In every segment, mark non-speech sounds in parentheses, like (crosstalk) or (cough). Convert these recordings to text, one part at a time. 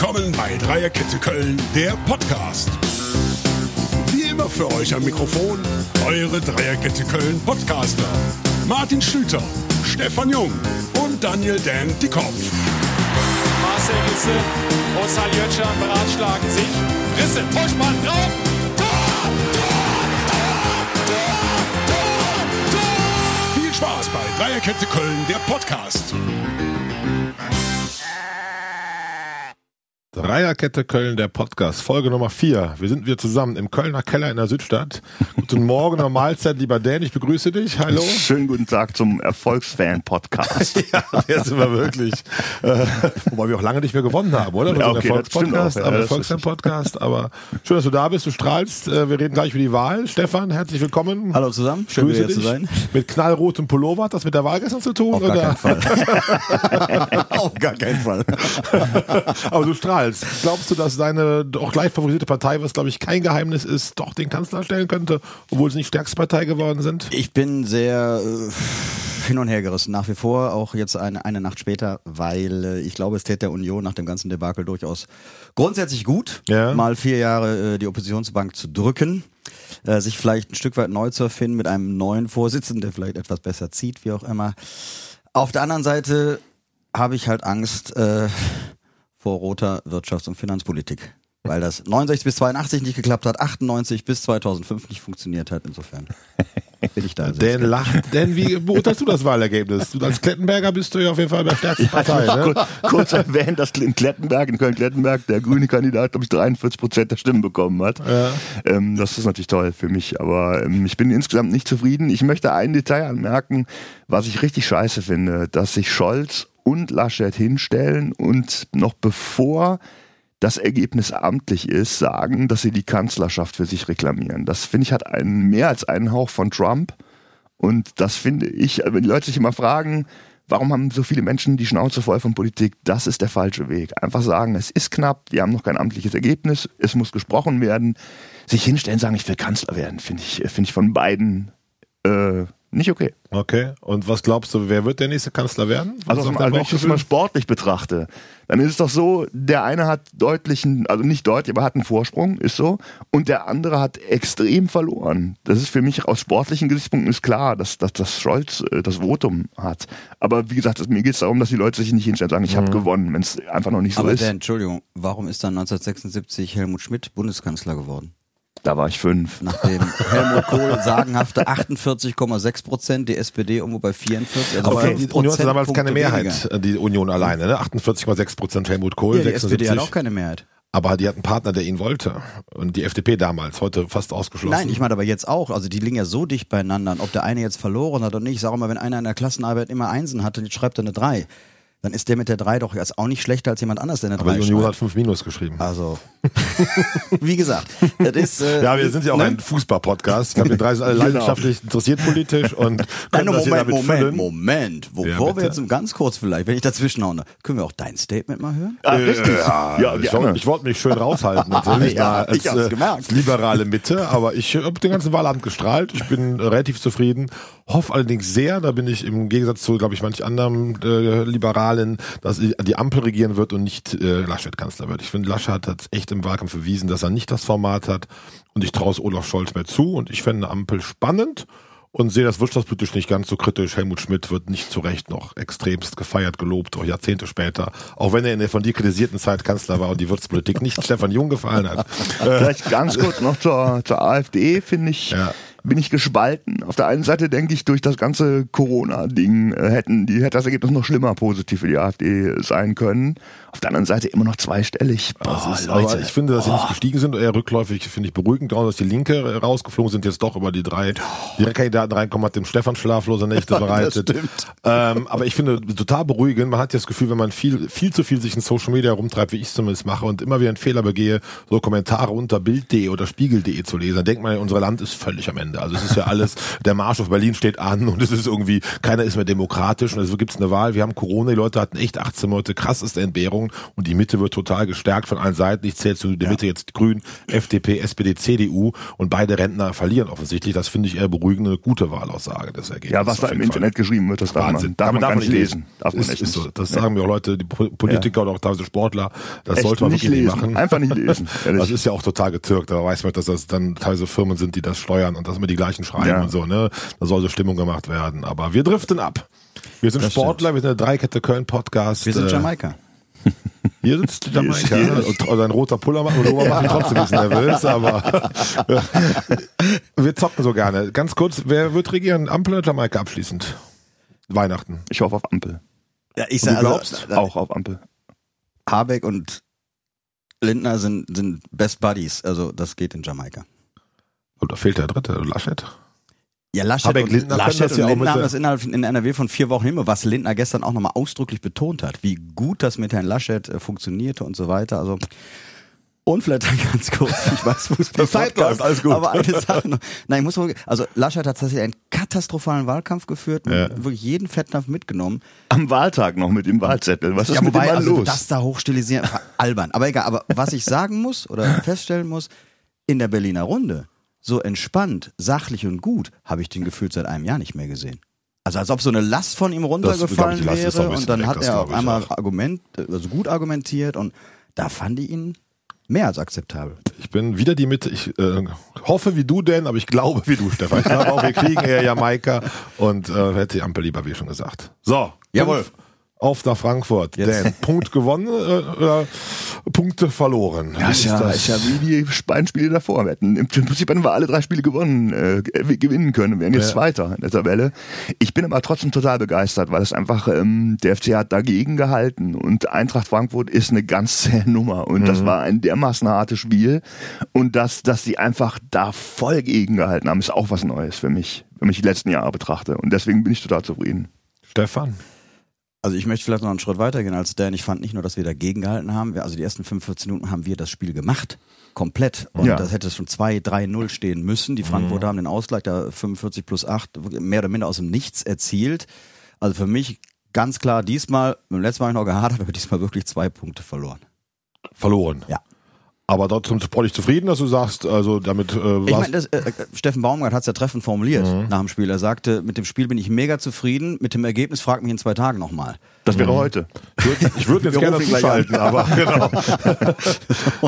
Willkommen bei Dreierkette Köln, der Podcast. Wie immer für euch am Mikrofon eure Dreierkette Köln Podcaster. Martin Schlüter, Stefan Jung und Daniel Dan Dickhoff. Marcel Risse und Saljötscher beratschlagen sich. Risse, Vorspann drauf. Tor, Tor, Tor. Viel Spaß bei Dreierkette Köln, der Podcast. Dreierkette Köln, der Podcast, Folge Nummer 4. Wir sind wieder zusammen im Kölner Keller in der Südstadt. Guten Morgen oder Mahlzeit, lieber Dan, ich begrüße dich. Hallo. Schönen guten Tag zum Erfolgsfan-Podcast. (laughs) ja, der sind wir wirklich. Äh, wobei wir auch lange nicht mehr gewonnen haben, oder? Wir Ja, sind okay, das stimmt Erfolgspodcast, auch, ja, aber Erfolgsfan-Podcast. Aber schön, dass du da bist, du strahlst. Äh, Wir reden gleich über die Wahl. Stefan, herzlich willkommen. Hallo zusammen, schön Grüße wieder hier zu dich. sein. Mit knallrotem Pullover, hat das mit der Wahl gestern zu tun? Auf oder? gar keinen Fall. (laughs) Auf gar keinen Fall. (laughs) Aber du strahlst. Glaubst du, dass deine auch gleich favorisierte Partei, was glaube ich kein Geheimnis ist, doch den Kanzler stellen könnte, obwohl sie nicht stärkste Partei geworden sind? Ich bin sehr äh, hin und her gerissen, nach wie vor, auch jetzt eine, eine Nacht später, weil äh, ich glaube, es täte der Union nach dem ganzen Debakel durchaus grundsätzlich gut, Ja. mal vier Jahre äh, die Oppositionsbank zu drücken, äh, sich vielleicht ein Stück weit neu zu erfinden mit einem neuen Vorsitzenden, der vielleicht etwas besser zieht, wie auch immer. Auf der anderen Seite habe ich halt Angst äh, vor roter Wirtschafts- und Finanzpolitik. Weil das 69 bis 82 nicht geklappt hat, 98 bis 2005 nicht funktioniert hat. Insofern (laughs) bin ich da. skeptisch. lacht. Dan, wie beurteilst du das Wahlergebnis? Du als Klettenberger bist du ja auf jeden Fall bei der stärksten Partei. Ne? Kur- Kurz erwähnt, dass in Klettenberg, in Köln-Klettenberg, der grüne Kandidat, glaube ich, 43 Prozent der Stimmen bekommen hat. Ja. Ähm, das ist natürlich toll für mich, aber ähm, ich bin insgesamt nicht zufrieden. Ich möchte ein Detail anmerken, was ich richtig scheiße finde, dass sich Scholz und Laschet hinstellen und noch bevor das Ergebnis amtlich ist, sagen, dass sie die Kanzlerschaft für sich reklamieren. Das finde ich hat einen mehr als einen Hauch von Trump. Und das finde ich, wenn die Leute sich immer fragen, warum haben so viele Menschen die Schnauze voll von Politik, das ist der falsche Weg. Einfach sagen, es ist knapp, wir haben noch kein amtliches Ergebnis, es muss gesprochen werden. Sich hinstellen, sagen, ich will Kanzler werden, finde ich, finde ich von beiden äh, nicht okay. Okay. Und was glaubst du, wer wird der nächste Kanzler werden? Was Also, also wenn ich das mal sportlich betrachte, dann ist es doch so, der eine hat deutlichen, also nicht deutlich, aber hat einen Vorsprung, ist so, und der andere hat extrem verloren. Das ist für mich aus sportlichen Gesichtspunkten ist klar, dass, dass, dass Scholz äh, das Votum hat. Aber wie gesagt, das, mir geht es darum, dass die Leute sich nicht hinstellen und sagen, ich habe gewonnen, wenn es einfach noch nicht so Aber ist. Dan, Entschuldigung, warum ist dann 1976 Helmut Schmidt Bundeskanzler geworden? Da war ich fünf. Nachdem (laughs) Helmut Kohl sagenhafte 48,6 Prozent, die SPD irgendwo bei 44. Also Aber fünf die Union hatte damals keine Mehrheit, weniger. äh, die Union alleine, ne? 48,6 Prozent Helmut Kohl, Ja, die 76. SPD hat auch keine Mehrheit. aber die hat einen Partner, der ihn wollte. Und die FDP damals, heute fast ausgeschlossen. Nein, ich meine aber jetzt auch. Also die liegen ja so dicht beieinander. Und ob der eine jetzt verloren hat oder nicht, ich sage mal, wenn einer in der Klassenarbeit immer Einsen hatte, jetzt schreibt er eine 3. Dann ist der mit der 3 doch jetzt auch nicht schlechter als jemand anders, der eine aber 3 die Union hat schreibt. fünf Minus geschrieben. Also, (laughs) wie gesagt, das ist... Äh, Ja, wir sind ja auch ne? ein Fußball-Podcast. Ich glaube, wir drei sind alle Genau. leidenschaftlich interessiert politisch und Nein, können no, das hier Moment, damit Moment, füllen. Moment. Bevor Ja, wir jetzt ganz kurz vielleicht, wenn ich dazwischen haue, können wir auch dein Statement mal hören? Ah, richtig. Ja, ja, ich, ich wollte mich schön raushalten, (laughs) natürlich Ja, da ich hab's gemerkt. als liberale Mitte, aber ich habe den ganzen Wahlabend gestrahlt. Ich bin äh, relativ zufrieden. Hoffe allerdings sehr, da bin ich im Gegensatz zu, glaube ich, manch anderen äh, Liberalen, dass die Ampel regieren wird und nicht äh, Laschet Kanzler wird. Ich finde, Laschet hat echt im Wahlkampf bewiesen, dass er nicht das Format hat und ich traue es Olaf Scholz mehr zu und ich fände eine Ampel spannend und sehe das wirtschaftspolitisch nicht ganz so kritisch. Helmut Schmidt wird nicht zu Recht noch extremst gefeiert, gelobt, auch Jahrzehnte später. Auch wenn er in der von dir kritisierten Zeit Kanzler war und die Wirtschaftspolitik nicht (laughs) Stefan Jung gefallen hat. Äh, Vielleicht ganz kurz noch zur, zur AfD, finde ich, Ja. Bin ich gespalten. Auf der einen Seite denke ich, durch das ganze Corona-Ding äh, hätten die, hätte das Ergebnis noch schlimmer positiv für die AfD sein können. Auf der anderen Seite immer noch zweistellig. Oh, ist, aber Leute, ich finde, dass sie nicht gestiegen sind, eher rückläufig, finde ich beruhigend, dass die Linke rausgeflogen sind, jetzt doch über die drei Direktkandidaten reinkommen, hat dem Stefan schlaflose Nächte (laughs) bereitet. Ähm, aber ich finde total beruhigend, man hat ja das Gefühl, wenn man viel, viel zu viel sich in Social Media rumtreibt, wie ich es zumindest mache, und immer wieder einen Fehler begehe, so Kommentare unter Bild.de oder Spiegel.de zu lesen, dann denkt man, unser Land ist völlig am Ende. Also es ist ja alles, (laughs) der Marsch auf Berlin steht an und es ist irgendwie, keiner ist mehr demokratisch und es gibt eine Wahl. Wir haben Corona, die Leute hatten echt 18 Monate krasseste Entbehrungen und die Mitte wird total gestärkt von allen Seiten. Ich zähle zu der Mitte jetzt Grün, FDP, SPD, CDU und beide Rentner verlieren offensichtlich. Das finde ich eher beruhigende, gute Wahlaussage des Ergebnisses. Ja, was da im Fall. Internet geschrieben wird, das darf man, Wahnsinn. darf man nicht lesen. Darf man ist, echt ist so. Das sagen mir auch Leute, die Po- Politiker oder auch teilweise Sportler. Das Echt sollte man nicht wirklich lesen. nicht machen. Einfach nicht lesen. (laughs) Ehrlich. Das ist ja auch total getürkt. Da weiß man, dass das dann teilweise Firmen sind, die das steuern und dass immer die gleichen schreiben Ja. und so. Ne, da soll so Stimmung gemacht werden. Aber wir driften ab. Wir sind Sportler, wir sind der Dreikette Köln Podcast. Wir sind Äh, Jamaika. Hier sitzt Jamaika. Hier Und oder ein roter Pullover Pullover macht mich trotzdem ein bisschen nervös, aber (laughs) wir zocken so gerne. Ganz kurz, wer wird regieren? Ampel oder Jamaika abschließend? Weihnachten. Ich hoffe auf Ampel. Ja, ich du sag, glaubst? also, Auch auf Ampel. Habeck und Lindner sind, sind Best Buddies. Also das geht in Jamaika. Und da fehlt der dritte, Laschet. Ja, Laschet Habeck, und, Lindner Laschet ja und mit Lindner haben das innerhalb in NRW von vier Wochen hin, was Lindner gestern auch nochmal ausdrücklich betont hat, wie gut das mit Herrn Laschet äh, funktionierte und so weiter. Also und vielleicht dann (laughs) ganz kurz, ich weiß, Fußball Die Zeit läuft, alles gut. Aber eine Sache noch. Nein, ich muss mal, also Laschet hat tatsächlich einen katastrophalen Wahlkampf geführt, und Ja. wirklich jeden Fettnapf mitgenommen. Am Wahltag noch mit dem Wahlzettel. Was ist ja, mit wobei, dem Mann also los? das da hochstilisieren, (laughs) albern. Aber egal, aber was ich sagen muss oder (laughs) feststellen muss, in der Berliner Runde, so entspannt, sachlich und gut, habe ich den gefühlt seit einem Jahr nicht mehr gesehen. Also als ob so eine Last von ihm runtergefallen Das, ich, wäre und dann weg, hat er auf einmal auch. Argument, also gut argumentiert und da fand ich ihn mehr als akzeptabel. Ich bin wieder die Mitte. Ich äh, hoffe wie du denn, aber ich glaube wie du, Stefan. Ich glaube auch, wir kriegen eher Jamaika und äh, hätte die Ampel lieber, wie schon gesagt. So. Jawohl. Punkt Auf nach Frankfurt. Jetzt. Dan, Punkt gewonnen äh, oder Punkte verloren? Ja, ist ja, ist ja wie die beiden Spiele davor. Wir hätten, Im Prinzip hätten wir alle drei Spiele gewonnen, äh, ge- gewinnen können. Wir wären jetzt Ja. Zweiter in der Tabelle. Ich bin aber trotzdem total begeistert, weil es einfach, ähm, der FC hat dagegen gehalten und Eintracht Frankfurt ist eine ganz zähe Nummer und Mhm. das war ein dermaßen hartes Spiel und dass, dass die einfach da voll gegen gehalten haben, ist auch was Neues für mich, wenn ich die letzten Jahre betrachte und deswegen bin ich total zufrieden. Stefan. Also ich möchte vielleicht noch einen Schritt weiter gehen als Dan. Ich fand nicht nur, dass wir dagegen gehalten haben, also die ersten 45 Minuten haben wir das Spiel gemacht. Komplett. Und Ja. das hätte schon 2-3-0 stehen müssen. Die Frankfurter haben den Ausgleich da 45 plus 8 mehr oder minder aus dem Nichts erzielt. Also für mich ganz klar diesmal, beim letzten Mal habe ich noch gehadert, aber diesmal wirklich zwei Punkte verloren. Verloren. Ja. Aber trotzdem sportlich zufrieden, dass du sagst, also damit äh, Ich warst meine, das, äh, äh, Steffen Baumgart hat es ja treffend formuliert Mhm. nach dem Spiel. Er sagte, mit dem Spiel bin ich mega zufrieden, mit dem Ergebnis fragt mich in zwei Tagen nochmal. Das wäre heute. ich würde jetzt gerne zuschalten, aber (laughs) genau. (laughs)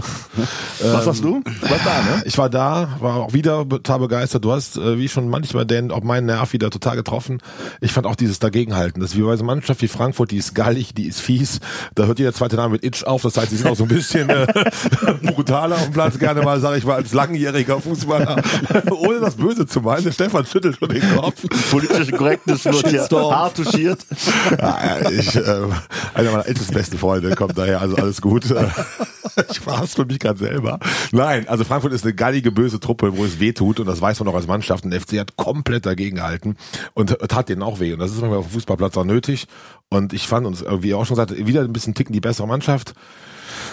Was sagst du? Was da, ne? Ich war da, war auch wieder total begeistert. Du hast, äh, wie schon manchmal, denn auch meinen Nerv wieder total getroffen. Ich fand auch dieses Dagegenhalten. Das ist wie bei so einer Mannschaft wie Frankfurt, die ist gallig, die ist fies. Da hört jeder zweite Name mit Itch auf. Das heißt, sie sind auch so ein bisschen äh, (laughs) brutaler auf dem Platz. Gerne mal, sage ich mal, als langjähriger Fußballer. (laughs) Ohne das Böse zu meinen. Der Stefan schüttelt schon den Kopf. Politische Korrektness wird hier hart touchiert. Ja, ich, äh, einer meiner ältesten besten Freunde kommt daher, also alles gut. (laughs) Ich verhasse für mich gerade selber. Nein, also Frankfurt ist eine gallige, böse Truppe, wo es weh tut und das weiß man auch als Mannschaft. Und der FC hat komplett dagegen gehalten und tat denen auch weh. Und das ist manchmal auf dem Fußballplatz auch nötig. Und ich fand uns, wie ihr auch schon gesagt, wieder ein bisschen ticken die bessere Mannschaft.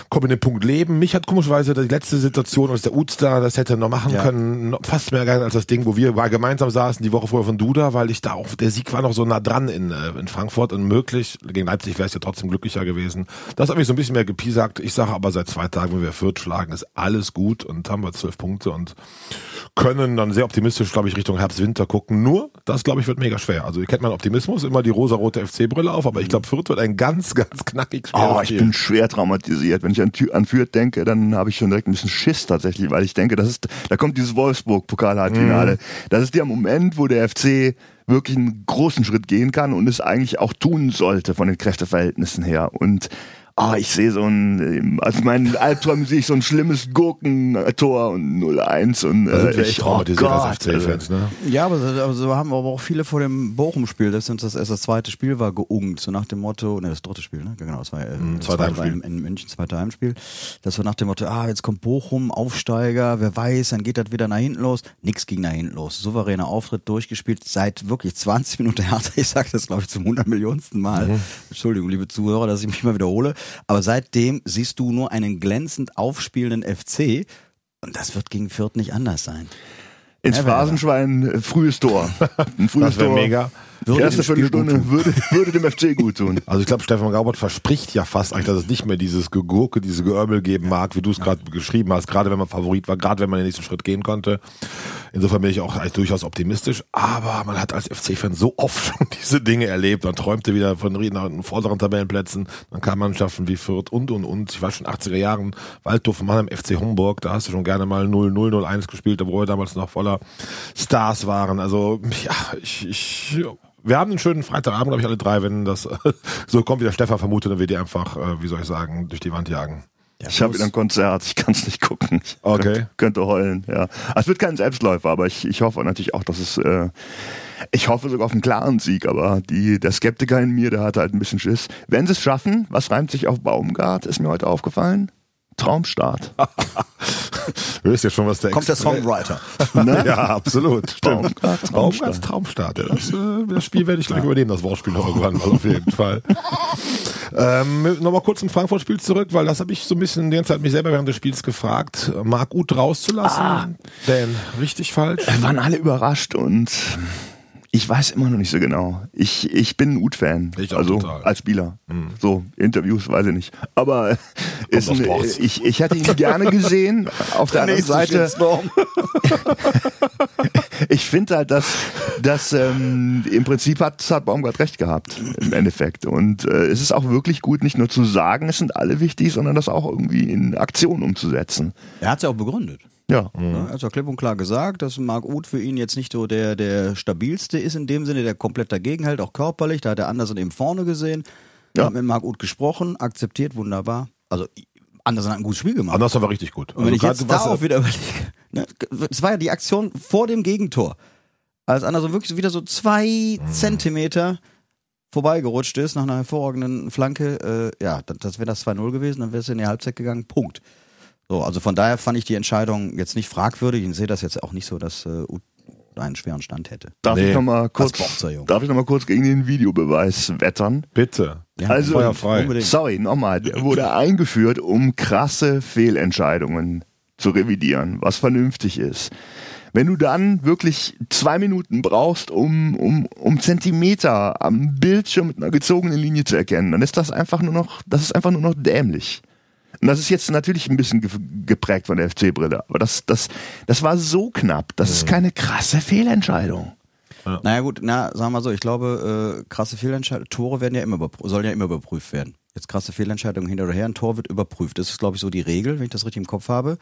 Kommen in den Punkt Leben. Mich hat komischerweise die letzte Situation, als der Uzda das hätte noch machen Ja. können, fast mehr geil als das Ding, wo wir mal gemeinsam saßen, die Woche vorher von Duda, weil ich da auch, der Sieg war noch so nah dran in, äh, in Frankfurt und möglich, gegen Leipzig wäre es ja trotzdem glücklicher gewesen. Das hat mich so ein bisschen mehr gepiesackt. Ich sage aber seit zwei Tagen, wenn wir Fürth schlagen, ist alles gut und haben wir zwölf Punkte und können dann sehr optimistisch, glaube ich, Richtung Herbst-Winter gucken. Nur, das, glaube ich, wird mega schwer. Also, ihr kennt meinen Optimismus, immer die rosa-rote FC-Brille auf, aber ich glaube, Fürth wird ein ganz, ganz knackig schweres Oh, ich Spiel. bin schwer traumatisiert. Wenn ich an, an Fürth denke, dann habe ich schon direkt ein bisschen Schiss tatsächlich, weil ich denke, das ist, da kommt dieses Wolfsburg-Pokalhalbfinale. Das ist der Moment, wo der FC wirklich einen großen Schritt gehen kann und es eigentlich auch tun sollte von den Kräfteverhältnissen her. Und ah, ich sehe so ein, also meinen Albträumen sehe ich so ein schlimmes Gurkentor und 0-1 und äh, echt ich, oh Gott, als FC-Fans, ne? Ja, aber so, aber so haben wir aber auch viele vor dem Bochum-Spiel, das uns das erst das zweite Spiel war, geungt, so nach dem Motto, ne, das dritte Spiel, ne? Genau, das war äh, Mhm, das zweite war Heimspiel. In, in München, zweite Heimspiel. Das war nach dem Motto, ah, jetzt kommt Bochum, Aufsteiger, wer weiß, dann geht das wieder nach hinten los. Nix ging nach hinten los. Souveräner Auftritt durchgespielt, seit wirklich 20 Minuten härter. Ich sage das, glaube ich, zum 100 Millionensten Mal. Mhm. Entschuldigung, liebe Zuhörer, dass ich mich mal wiederhole. Aber seitdem siehst du nur einen glänzend aufspielenden FC. Und das wird gegen Fürth nicht anders sein. Ins Phrasenschwein äh, frühes Tor. (laughs) Ein frühes Das wäre Tor. mega. Würde Erste Spiel gut Viertelstunde würde, würde dem FC gut tun. (laughs) Also ich glaube, Stefan Gaubert verspricht ja fast eigentlich, dass es nicht mehr dieses Gegurke, diese Geörbel geben mag, wie du es gerade geschrieben hast, gerade wenn man Favorit war, gerade wenn man den nächsten Schritt gehen konnte. Insofern bin ich auch durchaus optimistisch, aber man hat als FC-Fan so oft (laughs) schon diese Dinge erlebt. Man träumte wieder von vorderen Tabellenplätzen, dann kamen Mannschaften wie Fürth und und und. Ich war schon 80er Jahren Waldhof Mannheim, FC Homburg, da hast du schon gerne mal 0-0, 0-1 gespielt, wo wir damals noch voller Stars waren. Also ja, ich, ich wir haben einen schönen Freitagabend, glaube ich, alle drei, wenn das (laughs) so kommt, wie der Stefan vermutet, dann wird die einfach, äh, wie soll ich sagen, durch die Wand jagen. Ich habe wieder ein Konzert, ich kann es nicht gucken. Ich Okay. könnte, könnte heulen, ja. Also es wird kein Selbstläufer, aber ich, ich hoffe natürlich auch, dass es, äh, ich hoffe sogar auf einen klaren Sieg, aber die, der Skeptiker in mir, der hat halt ein bisschen Schiss. Wenn sie es schaffen, was reimt sich auf Baumgart, ist mir heute aufgefallen? Traumstart. (laughs) (laughs) Hörst ja schon, was der Kommt der Songwriter. (laughs) Ne? Ja, absolut. Stimmt. Baumgart, Traumstart. Ja, das, äh, das Spiel werde ich gleich übernehmen, das Wortspiel noch irgendwann, also auf jeden Fall. (laughs) Ähm, Nochmal kurz zum Frankfurt-Spiel zurück, weil das habe ich so ein bisschen die ganze Zeit mich selber während des Spiels gefragt, Marc Uth rauszulassen. Ah. Denn richtig falsch. Wir waren alle überrascht und ich weiß immer noch nicht so genau. Ich, ich bin ein Ut-Fan. Ich auch Also total. Mhm. als Spieler. So, Interviews weiß ich nicht. Aber (laughs) ist ein, ich, ich hätte ihn gerne gesehen. (laughs) Auf der anderen Seite, (laughs) ich finde halt, dass, dass ähm, im Prinzip hat, hat Baumgart recht gehabt im Endeffekt. Und äh, es ist auch wirklich gut, nicht nur zu sagen, es sind alle wichtig, sondern das auch irgendwie in Aktion umzusetzen. Er hat es ja auch begründet. Ja. Ne? Er hat ja klipp und klar gesagt, dass Marc Uth für ihn jetzt nicht so der, der stabilste ist in dem Sinne, der komplett dagegen hält, auch körperlich. Da hat er Andersen eben vorne gesehen, Ja. hat mit Marc Uth gesprochen, akzeptiert, wunderbar. Also Andersen hat ein gutes Spiel gemacht. Anders war richtig gut. Und wenn ich Also jetzt gerade da auch wieder (laughs) überlege, ne, es war ja die Aktion vor dem Gegentor, als Anderson wirklich wieder so zwei Mhm. Zentimeter vorbeigerutscht ist nach einer hervorragenden Flanke, äh, ja, das, das wäre das 2-0 gewesen, dann wäre es in die Halbzeit gegangen, Punkt. So, also von daher fand ich die Entscheidung jetzt nicht fragwürdig. Ich sehe das jetzt auch nicht so, dass äh, einen schweren Stand hätte. Darf Nee. ich noch mal kurz, darf ich noch mal kurz gegen den Videobeweis wettern? Bitte. Ja, Also, feuerfrei. unbedingt. Sorry, nochmal. Der wurde eingeführt, um krasse Fehlentscheidungen zu revidieren, was vernünftig ist. Wenn du dann wirklich zwei Minuten brauchst, um, um, um Zentimeter am Bildschirm mit einer gezogenen Linie zu erkennen, dann ist das einfach nur noch, das ist einfach nur noch dämlich. Und das ist jetzt natürlich ein bisschen ge geprägt von der FC-Brille, aber das, das, das war so knapp. Das ist keine krasse Fehlentscheidung. Naja gut, na, sagen wir mal so, ich glaube, äh, krasse Fehlentscheidungen, Tore werden ja immer sollen ja immer überprüft werden. Jetzt krasse Fehlentscheidungen hinter oder her, ein Tor wird überprüft. Das ist, glaube ich, so die Regel, wenn ich das richtig im Kopf habe.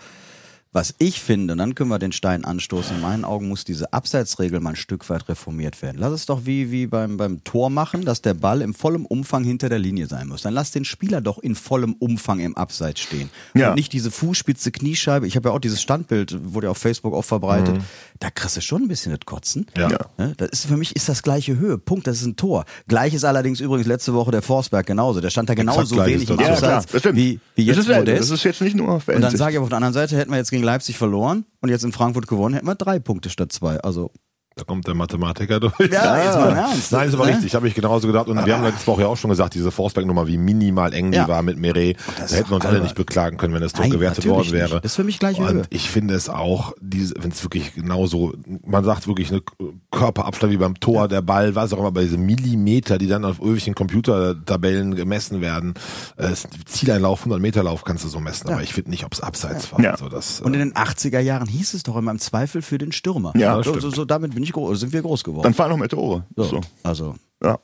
Was ich finde, und dann können wir den Stein anstoßen, in meinen Augen muss diese Abseitsregel mal ein Stück weit reformiert werden. Lass es doch wie, wie beim, beim Tor machen, dass der Ball im vollen Umfang hinter der Linie sein muss. Dann lass den Spieler doch in vollem Umfang im Abseits stehen. Ja. Und nicht diese Fußspitze, Kniescheibe. Ich habe ja auch dieses Standbild, wurde ja auf Facebook oft verbreitet. Da kriegst du schon ein bisschen das Kotzen. Ja. Ja. Ne? Das ist für mich ist das gleiche Höhe. Punkt, das ist ein Tor. Gleich ist allerdings übrigens letzte Woche der Forsberg genauso. Der stand da genauso gleich wenig ist im das. Ja, Ja, Abseits das stimmt. wie, wie das, jetzt ist, selber. Modest. das ist jetzt nicht nur und dann sage ich aber auf der anderen Seite, hätten wir jetzt gegen Leipzig verloren und jetzt in Frankfurt gewonnen, hätten wir drei Punkte statt zwei. Also Da kommt der Mathematiker durch. ja, jetzt mal Ernst. Nein, ist aber Ne? richtig. Habe ich genauso gedacht. Und wir haben letzte Woche ja auch schon gesagt, diese Forsberg-Nummer, wie minimal eng die Ja. war mit Meret. Da das ist hätten wir uns alle nicht beklagen können, wenn das Tor gewertet worden wäre. nicht. Das ist für mich gleiche Höhe. Und ich finde es auch, diese, wenn es wirklich genauso, man sagt wirklich eine Körperabstand wie beim Tor, der Ball, was auch immer, bei diesen Millimeter, die dann auf irgendwelchen Computertabellen gemessen werden. Äh, Zieleinlauf, 100 Meter Lauf kannst du so messen, aber ich finde nicht, ob es abseits war. Ja. Also das, Und äh, in den 80er Jahren hieß es doch immer im Zweifel für den Stürmer. Ja, so, stimmt. so, so damit bin ich groß, sind wir groß geworden. Dann fahren noch mehr Tore. so. So. Also Ja.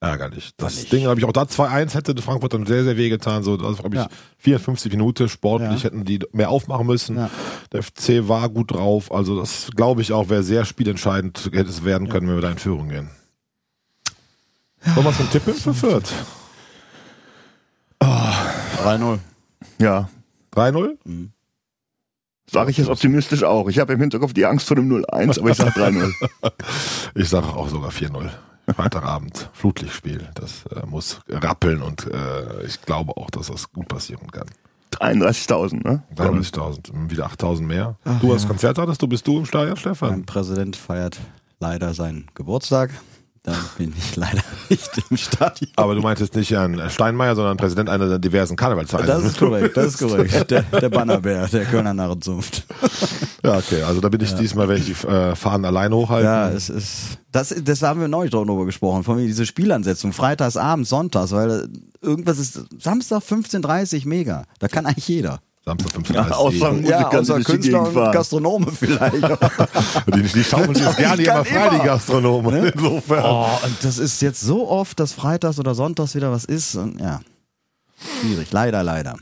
Ärgerlich. Das. Ding habe ich auch da 2-1 hätte Frankfurt dann sehr, sehr weh getan. So, das glaube ich Ja. 54 Minuten sportlich Ja. hätten die mehr aufmachen müssen. Ja. Der FC war gut drauf. Also das glaube ich auch wäre sehr spielentscheidend hätte es werden können, wenn wir da in Führung gehen. Wollen wir zum Tippen für Fürth? 3-0. Ja. 3-0? Sage ich jetzt optimistisch auch. Ich habe im Hinterkopf die Angst vor dem 0-1, aber ich sage 3-0. (laughs) Ich sage auch sogar 4-0. Freitagabend, Flutlichtspiel. Das äh, muss rappeln und äh, ich glaube auch, dass das gut passieren kann. 33.000, ne? 33.000, wieder 8.000 mehr. du hast Konzert hattest, du bist du im Stadion, Stefan? Mein Präsident feiert leider seinen Geburtstag. Da bin ich (laughs) leider nicht im Stadion. Aber du meintest nicht Herrn Steinmeier, sondern Präsident einer der diversen Karnevalsvereine. Das ist korrekt, das ist korrekt. (laughs) Der, der Bannerbär, der Kölner Narrenzunft. Ja, okay. Also da bin ich diesmal, werde ich die äh, Fahnen alleine hochhalten. Ja, es ist. Das, das haben wir neulich darüber gesprochen, von mir diese Spielansetzung, freitags, abends, sonntags, weil irgendwas ist Samstag 15.30 mega. Da kann eigentlich jeder. Samstag 15.30 Ja, außer Uhr. Ja, Musiker, außer Künstler und fahren. Gastronome vielleicht. (laughs) Die, die schaufeln sich jetzt gerne immer frei, die immer. Gastronomen. Insofern. Oh, und das ist jetzt so oft, dass freitags oder sonntags wieder was ist. Und ja, schwierig. Leider, leider.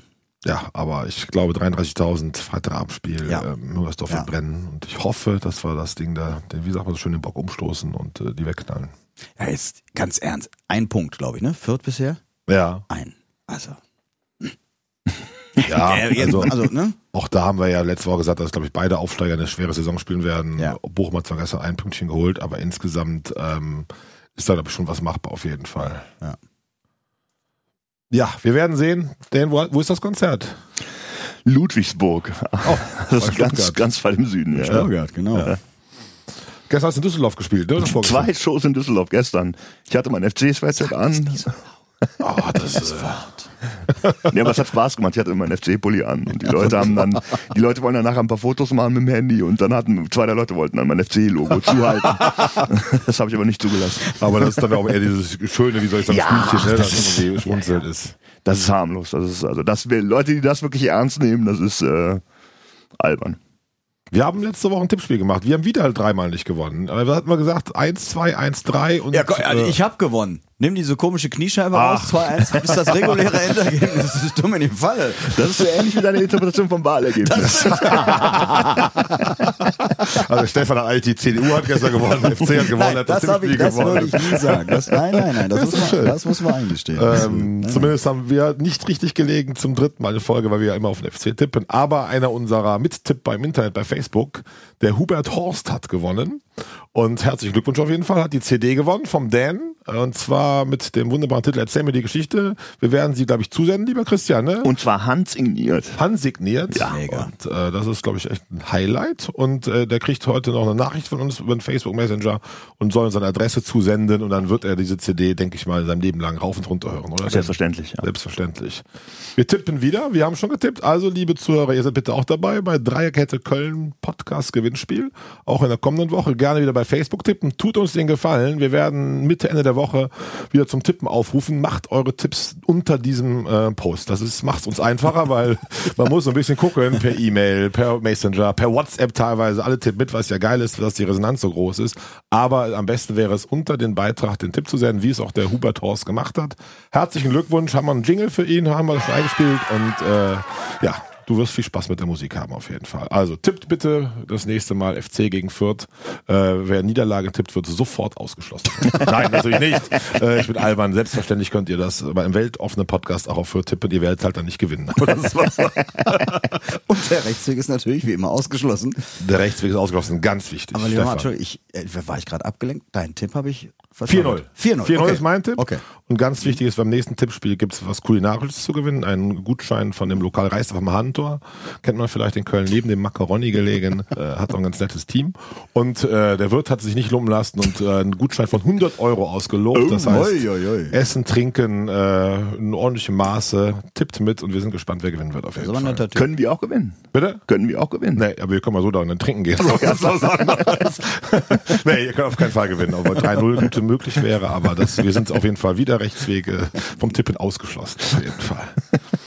Ja, aber ich glaube 33.000 Freitagabendspiel, Ja. ähm, nur das Dorf Ja. wird brennen. Und ich hoffe, dass wir das Ding da, den, wie sagt man so schön, den Bock umstoßen und äh, die wegknallen. Ja, jetzt ganz ernst. Ein Punkt, glaube ich, ne? Viert bisher? Ja, Ein. Also. Ja (laughs) Äh, also, also, ne? auch da haben wir ja letzte Woche gesagt, dass, glaube ich, beide Aufsteiger eine schwere Saison spielen werden. Ja. Bochum hat zwar gestern ein Pünktchen geholt, aber insgesamt ähm, ist da, glaube ich, schon was machbar auf jeden Fall. Ja. Ja, wir werden sehen. Dan, wo, wo ist das Konzert? Ludwigsburg. Oh, (laughs) das ist ganz, ganz weit im Süden. Ja. Stuttgart, genau. Gestern hast du in Düsseldorf gespielt, ne? Vorgestern? Zwei Shows in Düsseldorf gestern. Ich hatte mein FC-Sweatshirt an. Oh, das ist, (laughs) Nee, aber es hat Spaß gemacht. Ich hatte meinen FC-Pulli an. Und die Leute haben dann, die Leute wollen dann nachher ein paar Fotos machen mit dem Handy und dann hatten, zwei der Leute wollten dann mein FC-Logo (laughs) zuhalten. (laughs) das habe ich aber nicht zugelassen. aber das ist dann auch eher dieses schöne, wie soll ich sagen, Ja, Spielchen, ne? das Das ist- irgendwie schmunzelt ist. Das ist harmlos. Das ist, also, das Leute, die das wirklich ernst nehmen, das ist, äh, albern. Wir haben letzte Woche ein Tippspiel gemacht. Wir haben wieder halt dreimal nicht gewonnen. Aber wir hatten mal gesagt, 1, 2, 1, 3 und. Ja, also äh, ich habe gewonnen. Nimm diese komische Kniescheibe Ach. raus, 2-1, bis das reguläre (laughs) Endergebnis. Das ist dumm in dem Falle. Das ist so ähnlich wie deine Interpretation vom Wahlergebnis. (laughs) also Stefan hat eigentlich die CDU hat gestern gewonnen, (laughs) der FC hat gewonnen, Nein, hat das, das habe ich, Tippspiel das würde gewonnen. ich nie sagen. Das, nein, nein, nein, das, Das muss man, das muss man eingestehen. Ähm, zumindest haben wir nicht richtig gelegen zum dritten Mal eine Folge, weil wir ja immer auf den FC tippen. Aber einer unserer Mittipper im Internet bei Facebook, der Hubert Horst, hat gewonnen. Und herzlichen Glückwunsch auf jeden Fall. Hat die CD gewonnen vom Dan. Und zwar mit dem wunderbaren Titel Erzähl mir die Geschichte. Wir werden sie, glaube ich, zusenden, lieber Christian. Ne? Und zwar handsigniert. handsigniert. Ja, mega. Und äh, das ist, glaube ich, echt ein Highlight. Und äh, der kriegt heute noch eine Nachricht von uns über den Facebook Messenger und soll uns seine Adresse zusenden. Und dann wird er diese CD, denke ich mal, sein Leben lang rauf und runter hören, oder? Selbstverständlich, ja. Selbstverständlich. Wir tippen wieder. Wir haben schon getippt. Also, liebe Zuhörer, ihr seid bitte auch dabei bei Dreierkette Köln Podcast Gewinnspiel. Auch in der kommenden Woche. Gerne wieder bei Facebook tippen. Tut uns den Gefallen. Wir werden Mitte, Ende der Woche wieder zum Tippen aufrufen. Macht eure Tipps unter diesem äh, Post. Das ist, macht's uns einfacher, weil (laughs) man muss ein bisschen gucken per E-Mail, per Messenger, per WhatsApp teilweise. Alle tippen mit, was ja geil ist, dass die Resonanz so groß ist. Aber am besten wäre es unter den Beitrag den Tipp zu senden, wie es auch der Hubert Horst gemacht hat. Herzlichen Glückwunsch. Haben wir einen Jingle für ihn, haben wir das schon eingespielt und äh, ja, du wirst viel Spaß mit der Musik haben auf jeden Fall. Also tippt bitte das nächste Mal FC gegen Fürth. Äh, wer Niederlage tippt, wird sofort ausgeschlossen. (laughs) Nein, natürlich nicht. Äh, ich bin albern. Selbstverständlich könnt ihr das beim weltoffenen Podcast auch auf Fürth tippen. Ihr werdet halt dann nicht gewinnen. (laughs) (laughs) Und der Rechtsweg ist natürlich wie immer ausgeschlossen. Der Rechtsweg ist ausgeschlossen. Ganz wichtig. Aber lieber Stefan. Entschuldigung, ich, äh, war ich gerade abgelenkt? Deinen Tipp habe ich 4-0. 4-0. 4-0 okay. ist mein Tipp. Okay. Und ganz wichtig ist, beim nächsten Tippspiel gibt es was Kulinarisches zu gewinnen. Einen Gutschein von dem Lokal Reis am Handtor. Kennt man vielleicht in Köln neben dem Macaroni gelegen. (laughs) äh, hat auch ein ganz nettes Team. Und äh, der Wirt hat sich nicht lumpen lassen und äh, einen Gutschein von 100 Euro ausgelobt. das heißt, oi, oi, oi. Essen, Trinken äh, in ordentlichem Maße. Tippt mit und wir sind gespannt, wer gewinnen wird auf jeden Fall. Können wir auch gewinnen? Bitte? Können wir auch gewinnen? Nee, aber wir können mal so da und dann trinken gehen. Das ist was anderes. (laughs) nee, ihr könnt auf keinen Fall gewinnen, obwohl 3-0 gute möglich wäre, aber das, wir sind auf jeden Fall wieder Rechtswege vom Tippen ausgeschlossen. Auf jeden Fall. (laughs)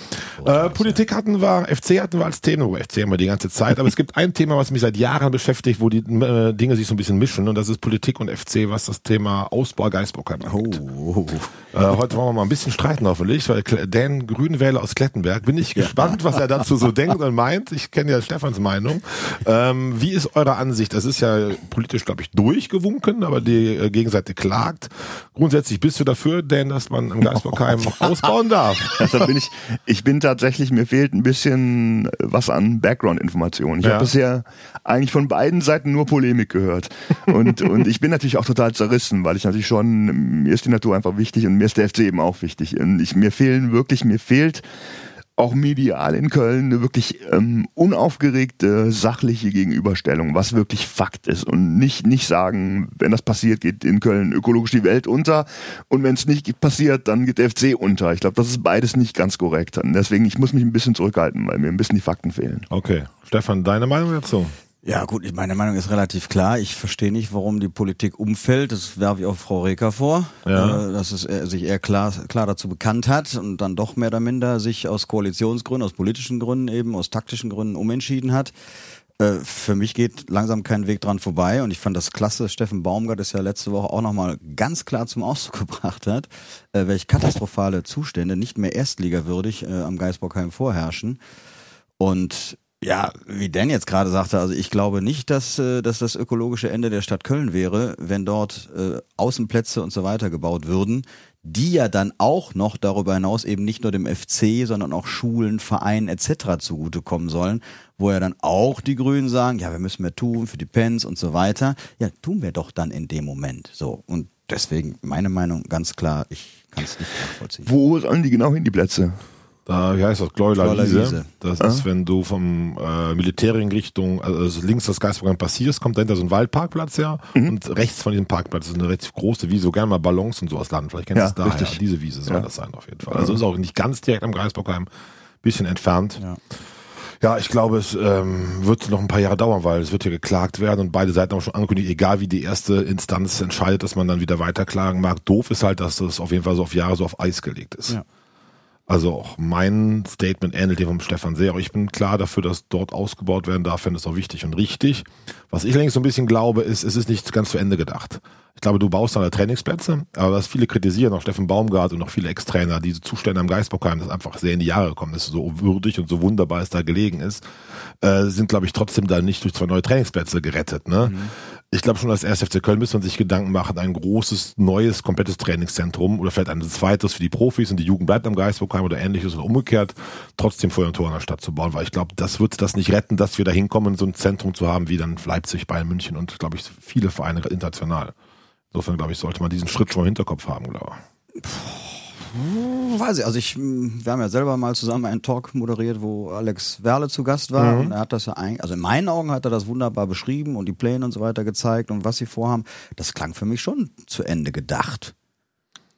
Äh, Politik hatten wir, FC hatten wir als Thema, FC haben wir die ganze Zeit, aber es gibt ein Thema, was mich seit Jahren beschäftigt, wo die äh, Dinge sich so ein bisschen mischen und das ist Politik und FC, was das Thema Ausbau Geisbockheim angeht. Oh. Äh, heute wollen wir mal ein bisschen streiten hoffentlich, weil Dan Grünwähler aus Klettenberg, bin ich gespannt, was er dazu so denkt und meint. Ich kenne ja Stefans Meinung. Ähm, wie ist eure Ansicht? Das ist ja politisch, glaube ich, durchgewunken, aber die äh, Gegenseite klagt. Grundsätzlich bist du dafür, Dan, dass man im Geisbockheim (laughs) ausbauen darf? Also bin ich, ich bin tatsächlich, mir fehlt ein bisschen was an Background-Informationen. Ich Ja. habe bisher eigentlich von beiden Seiten nur Polemik gehört. Und, (laughs) und ich bin natürlich auch total zerrissen, weil ich natürlich schon, mir ist die Natur einfach wichtig und mir ist der FC eben auch wichtig. Und ich, mir fehlen wirklich, mir fehlt auch medial in Köln eine wirklich ähm, unaufgeregte, sachliche Gegenüberstellung, was wirklich Fakt ist und nicht, nicht sagen, wenn das passiert, geht in Köln ökologisch die Welt unter und wenn es nicht passiert, dann geht der FC unter. Ich glaube, das ist beides nicht ganz korrekt. Und deswegen, ich muss mich ein bisschen zurückhalten, weil mir ein bisschen die Fakten fehlen. Okay. Stefan, deine Meinung dazu? Ja gut, meine Meinung ist relativ klar. Ich verstehe nicht, warum die Politik umfällt. Das werfe ich auch Frau Reker vor, Ja. äh, dass es äh, sich eher klar, klar dazu bekannt hat und dann doch mehr oder minder sich aus Koalitionsgründen, aus politischen Gründen eben, aus taktischen Gründen umentschieden hat. Äh, Für mich geht langsam kein Weg dran vorbei und ich fand das klasse, Steffen Baumgart das ja letzte Woche auch nochmal ganz klar zum Ausdruck (laughs) gebracht hat, welche katastrophale Zustände nicht mehr erstligawürdig am Geisbockheim vorherrschen. Und ja, wie Dan jetzt gerade sagte, also ich glaube nicht, dass, äh, dass das ökologische Ende der Stadt Köln wäre, wenn dort äh, Außenplätze und so weiter gebaut würden, die ja dann auch noch darüber hinaus eben nicht nur dem FC, sondern auch Schulen, Vereinen etc. zugutekommen sollen, wo ja dann auch die Grünen sagen, ja, wir müssen mehr tun für die Pens und so weiter. Ja, tun wir doch dann in dem Moment. So und deswegen meine Meinung ganz klar, ich kann es nicht nachvollziehen. Wo sollen die genau hin, die Plätze? Da, wie heißt das? Gleuler Wiese. Wiese. Das ist, wenn du vom äh, Militärring Richtung, also links das Geistprogramm passierst, kommt dahinter so ein Waldparkplatz her und rechts von diesem Parkplatz ist eine relativ große Wiese, wo gerne mal Ballons und sowas landen. Vielleicht kennst du Ja, es daher. richtig. Diese Wiese soll Ja. das sein auf jeden Fall. Also ist auch nicht ganz direkt am Geistprogramm, bisschen entfernt. Ja. Ja, ich glaube, es ähm, wird noch ein paar Jahre dauern, weil es wird hier geklagt werden und beide Seiten haben schon angekündigt, egal wie die erste Instanz entscheidet, dass man dann wieder weiterklagen mag. Doof ist halt, dass das auf jeden Fall so auf Jahre so auf Eis gelegt ist. Ja. Also auch mein Statement ähnelt dem vom Stefan sehr, ich bin klar dafür, dass dort ausgebaut werden darf, finde es auch wichtig und richtig. Was ich allerdings so ein bisschen glaube, ist, es ist nicht ganz zu Ende gedacht. Ich glaube, du baust da Trainingsplätze, aber was viele kritisieren, auch Steffen Baumgart und auch viele Ex-Trainer, diese Zustände am Geistbockheim, das einfach sehr in die Jahre gekommen ist, so würdig und so wunderbar es da gelegen ist, äh, sind, glaube ich, trotzdem da nicht durch zwei neue Trainingsplätze gerettet. Ne? Ich glaube schon, als 1. FC Köln müsste man sich Gedanken machen, ein großes, neues, komplettes Trainingszentrum oder vielleicht ein zweites für die Profis und die Jugend bleibt am Geistbockheim oder ähnliches oder umgekehrt, trotzdem vor ein Tor in der Stadt zu bauen, weil ich glaube, das wird das nicht retten, dass wir da hinkommen, so ein Zentrum zu haben wie dann Leipzig, Bayern, München und, glaube ich, viele Vereine international. Insofern, glaube ich, sollte man diesen Schritt schon im Hinterkopf haben, glaube ich. Weiß ich, also ich, wir haben ja selber mal zusammen einen Talk moderiert, wo Alex Werle zu Gast war und er hat das ja eigentlich, also in meinen Augen hat er das wunderbar beschrieben und die Pläne und so weiter gezeigt und was sie vorhaben. Das klang für mich schon zu Ende gedacht.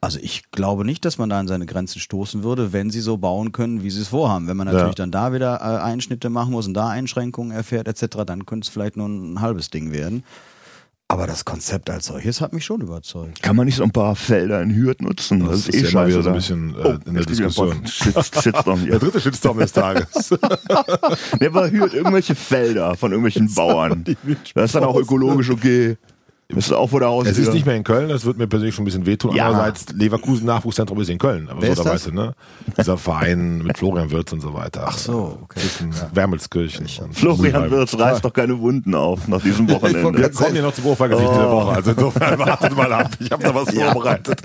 Also ich glaube nicht, dass man da an seine Grenzen stoßen würde, wenn sie so bauen können, wie sie es vorhaben. Wenn man natürlich Ja. dann da wieder äh, Einschnitte machen muss und da Einschränkungen erfährt etc., dann könnte es vielleicht nur ein halbes Ding werden. Aber das Konzept als solches hat mich schon überzeugt. Kann man nicht so ein paar Felder in Hürth nutzen? Das, Das ist, ist eh ja scheiße. wieder so ein bisschen, äh, oh, in der Diskussion. Shit- Shitstorm (laughs) hier. dritte Shitstorm des Tages. (laughs) Der war Hürth irgendwelche Felder von irgendwelchen Bauern. Das ist dann auch ökologisch okay. Das ist auch vor der Haustür. Es ist nicht mehr in Köln, das wird mir persönlich schon ein bisschen wehtun. Ja. Andererseits, Leverkusen Nachwuchszentrum ist in Köln. Aber Wer so, da weißt du, ne? Dieser Verein mit (laughs) Florian Wirtz und so weiter. Ach so, okay. Zwischen Wermelskirchen. Florian. Wirtz reißt doch keine Wunden auf nach diesem (laughs) Wochenende. Wir kommen hier noch zum Urfallgesicht Oh. der Woche. Also insofern (laughs) wartet mal ab. Ich habe da was Ja. vorbereitet.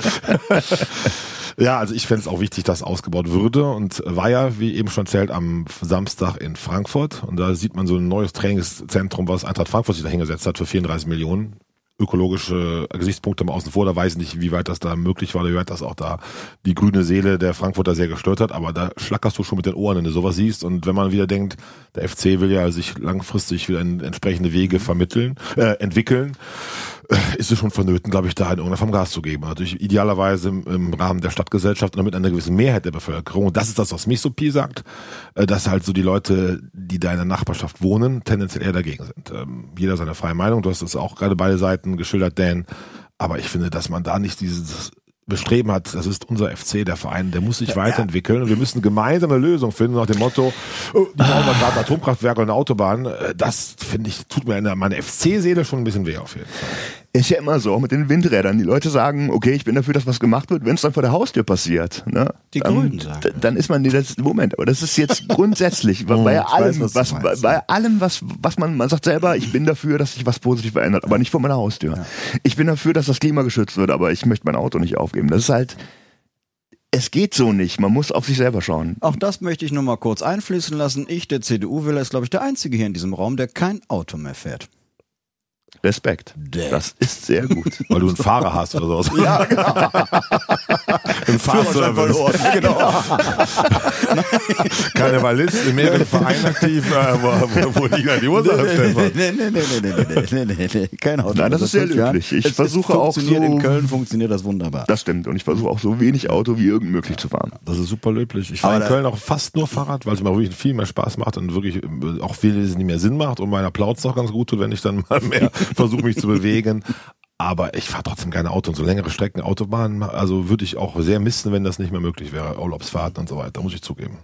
ja, also ich fände es auch wichtig, dass ausgebaut würde und war ja, wie eben schon erzählt, am Samstag in Frankfurt. Und da sieht man so ein neues Trainingszentrum, was Eintracht Frankfurt sich da hingesetzt hat für 34 Millionen. Ökologische Gesichtspunkte mal außen vor, da weiß ich nicht, wie weit das da möglich war, wie weit das auch da. Die grüne Seele der Frankfurter sehr gestört hat, aber da schlackerst du schon mit den Ohren, wenn du sowas siehst. Und wenn man wieder denkt, der FC will ja sich langfristig wieder entsprechende Wege vermitteln, äh, entwickeln, ist es schon vonnöten, glaube ich, da in irgendeiner Form Gas zu geben. Natürlich idealerweise im, im Rahmen der Stadtgesellschaft und damit einer gewissen Mehrheit der Bevölkerung. Und das ist das, was mich so Pi sagt, äh, dass halt so die Leute, die da in der Nachbarschaft wohnen, tendenziell eher dagegen sind. Ähm, jeder seine freie Meinung. Du hast es auch gerade beide Seiten geschildert, Dan. Aber ich finde, dass man da nicht dieses Bestreben hat, das ist unser FC, der Verein, der muss sich weiterentwickeln und wir müssen gemeinsam eine Lösung finden nach dem Motto, oh, die bauen da gerade Atomkraftwerke und eine Autobahn. Äh, Das finde ich, tut mir in der- meine FC-Seele schon ein bisschen weh auf jeden Fall. Ist ja immer so, auch mit den Windrädern. Die Leute sagen, okay, ich bin dafür, dass was gemacht wird, wenn es dann vor der Haustür passiert. Ne? Die dann, Grünen sagen Dann ist man die letzte Moment. Aber das ist jetzt (laughs) grundsätzlich, bei, bei ich weiß, allem, was was, bei, allem, was, was man, man sagt selber, ich bin dafür, dass sich was positiv verändert, aber nicht vor meiner Haustür. Ich bin dafür, dass das Klima geschützt wird, aber ich möchte mein Auto nicht aufgeben. Das ist halt, es geht so nicht. Man muss auf sich selber schauen. Auch das möchte ich nur mal kurz einfließen lassen. Ich, der CDU-Wähler, ist, glaube ich, der Einzige hier in diesem Raum, der kein Auto mehr fährt. Respekt. Das ist sehr gut. (laughs) Weil du einen Fahrer hast oder sowas. Ja, genau. (laughs) Ein Fahrservice. (laughs) genau. Karnevalist in mehreren Vereinen aktiv, äh, wo, wo, wo liegt da die Ursache, Stefan? Nee, nee, nee, nee, nee, nee, nee, nee, nee, nee, kein Auto. Nein, das ist sehr löblich. Ich es, versuche es auch so- in Köln funktioniert das wunderbar. Das stimmt. Und ich versuche auch so wenig Auto wie irgend möglich zu fahren. Das ist super löblich. Ich fahre in Köln auch fast nur Fahrrad, weil es mir wirklich viel mehr Spaß macht und wirklich äh, auch viel nicht mehr Sinn macht und meiner Plauz auch ganz gut tut, wenn ich dann mal mehr (laughs) versuche, mich zu bewegen. Aber ich fahre trotzdem keine Auto und so längere Strecken Autobahn, also würde ich auch sehr missen, wenn das nicht mehr möglich wäre. Urlaubsfahrten und so weiter, muss ich zugeben.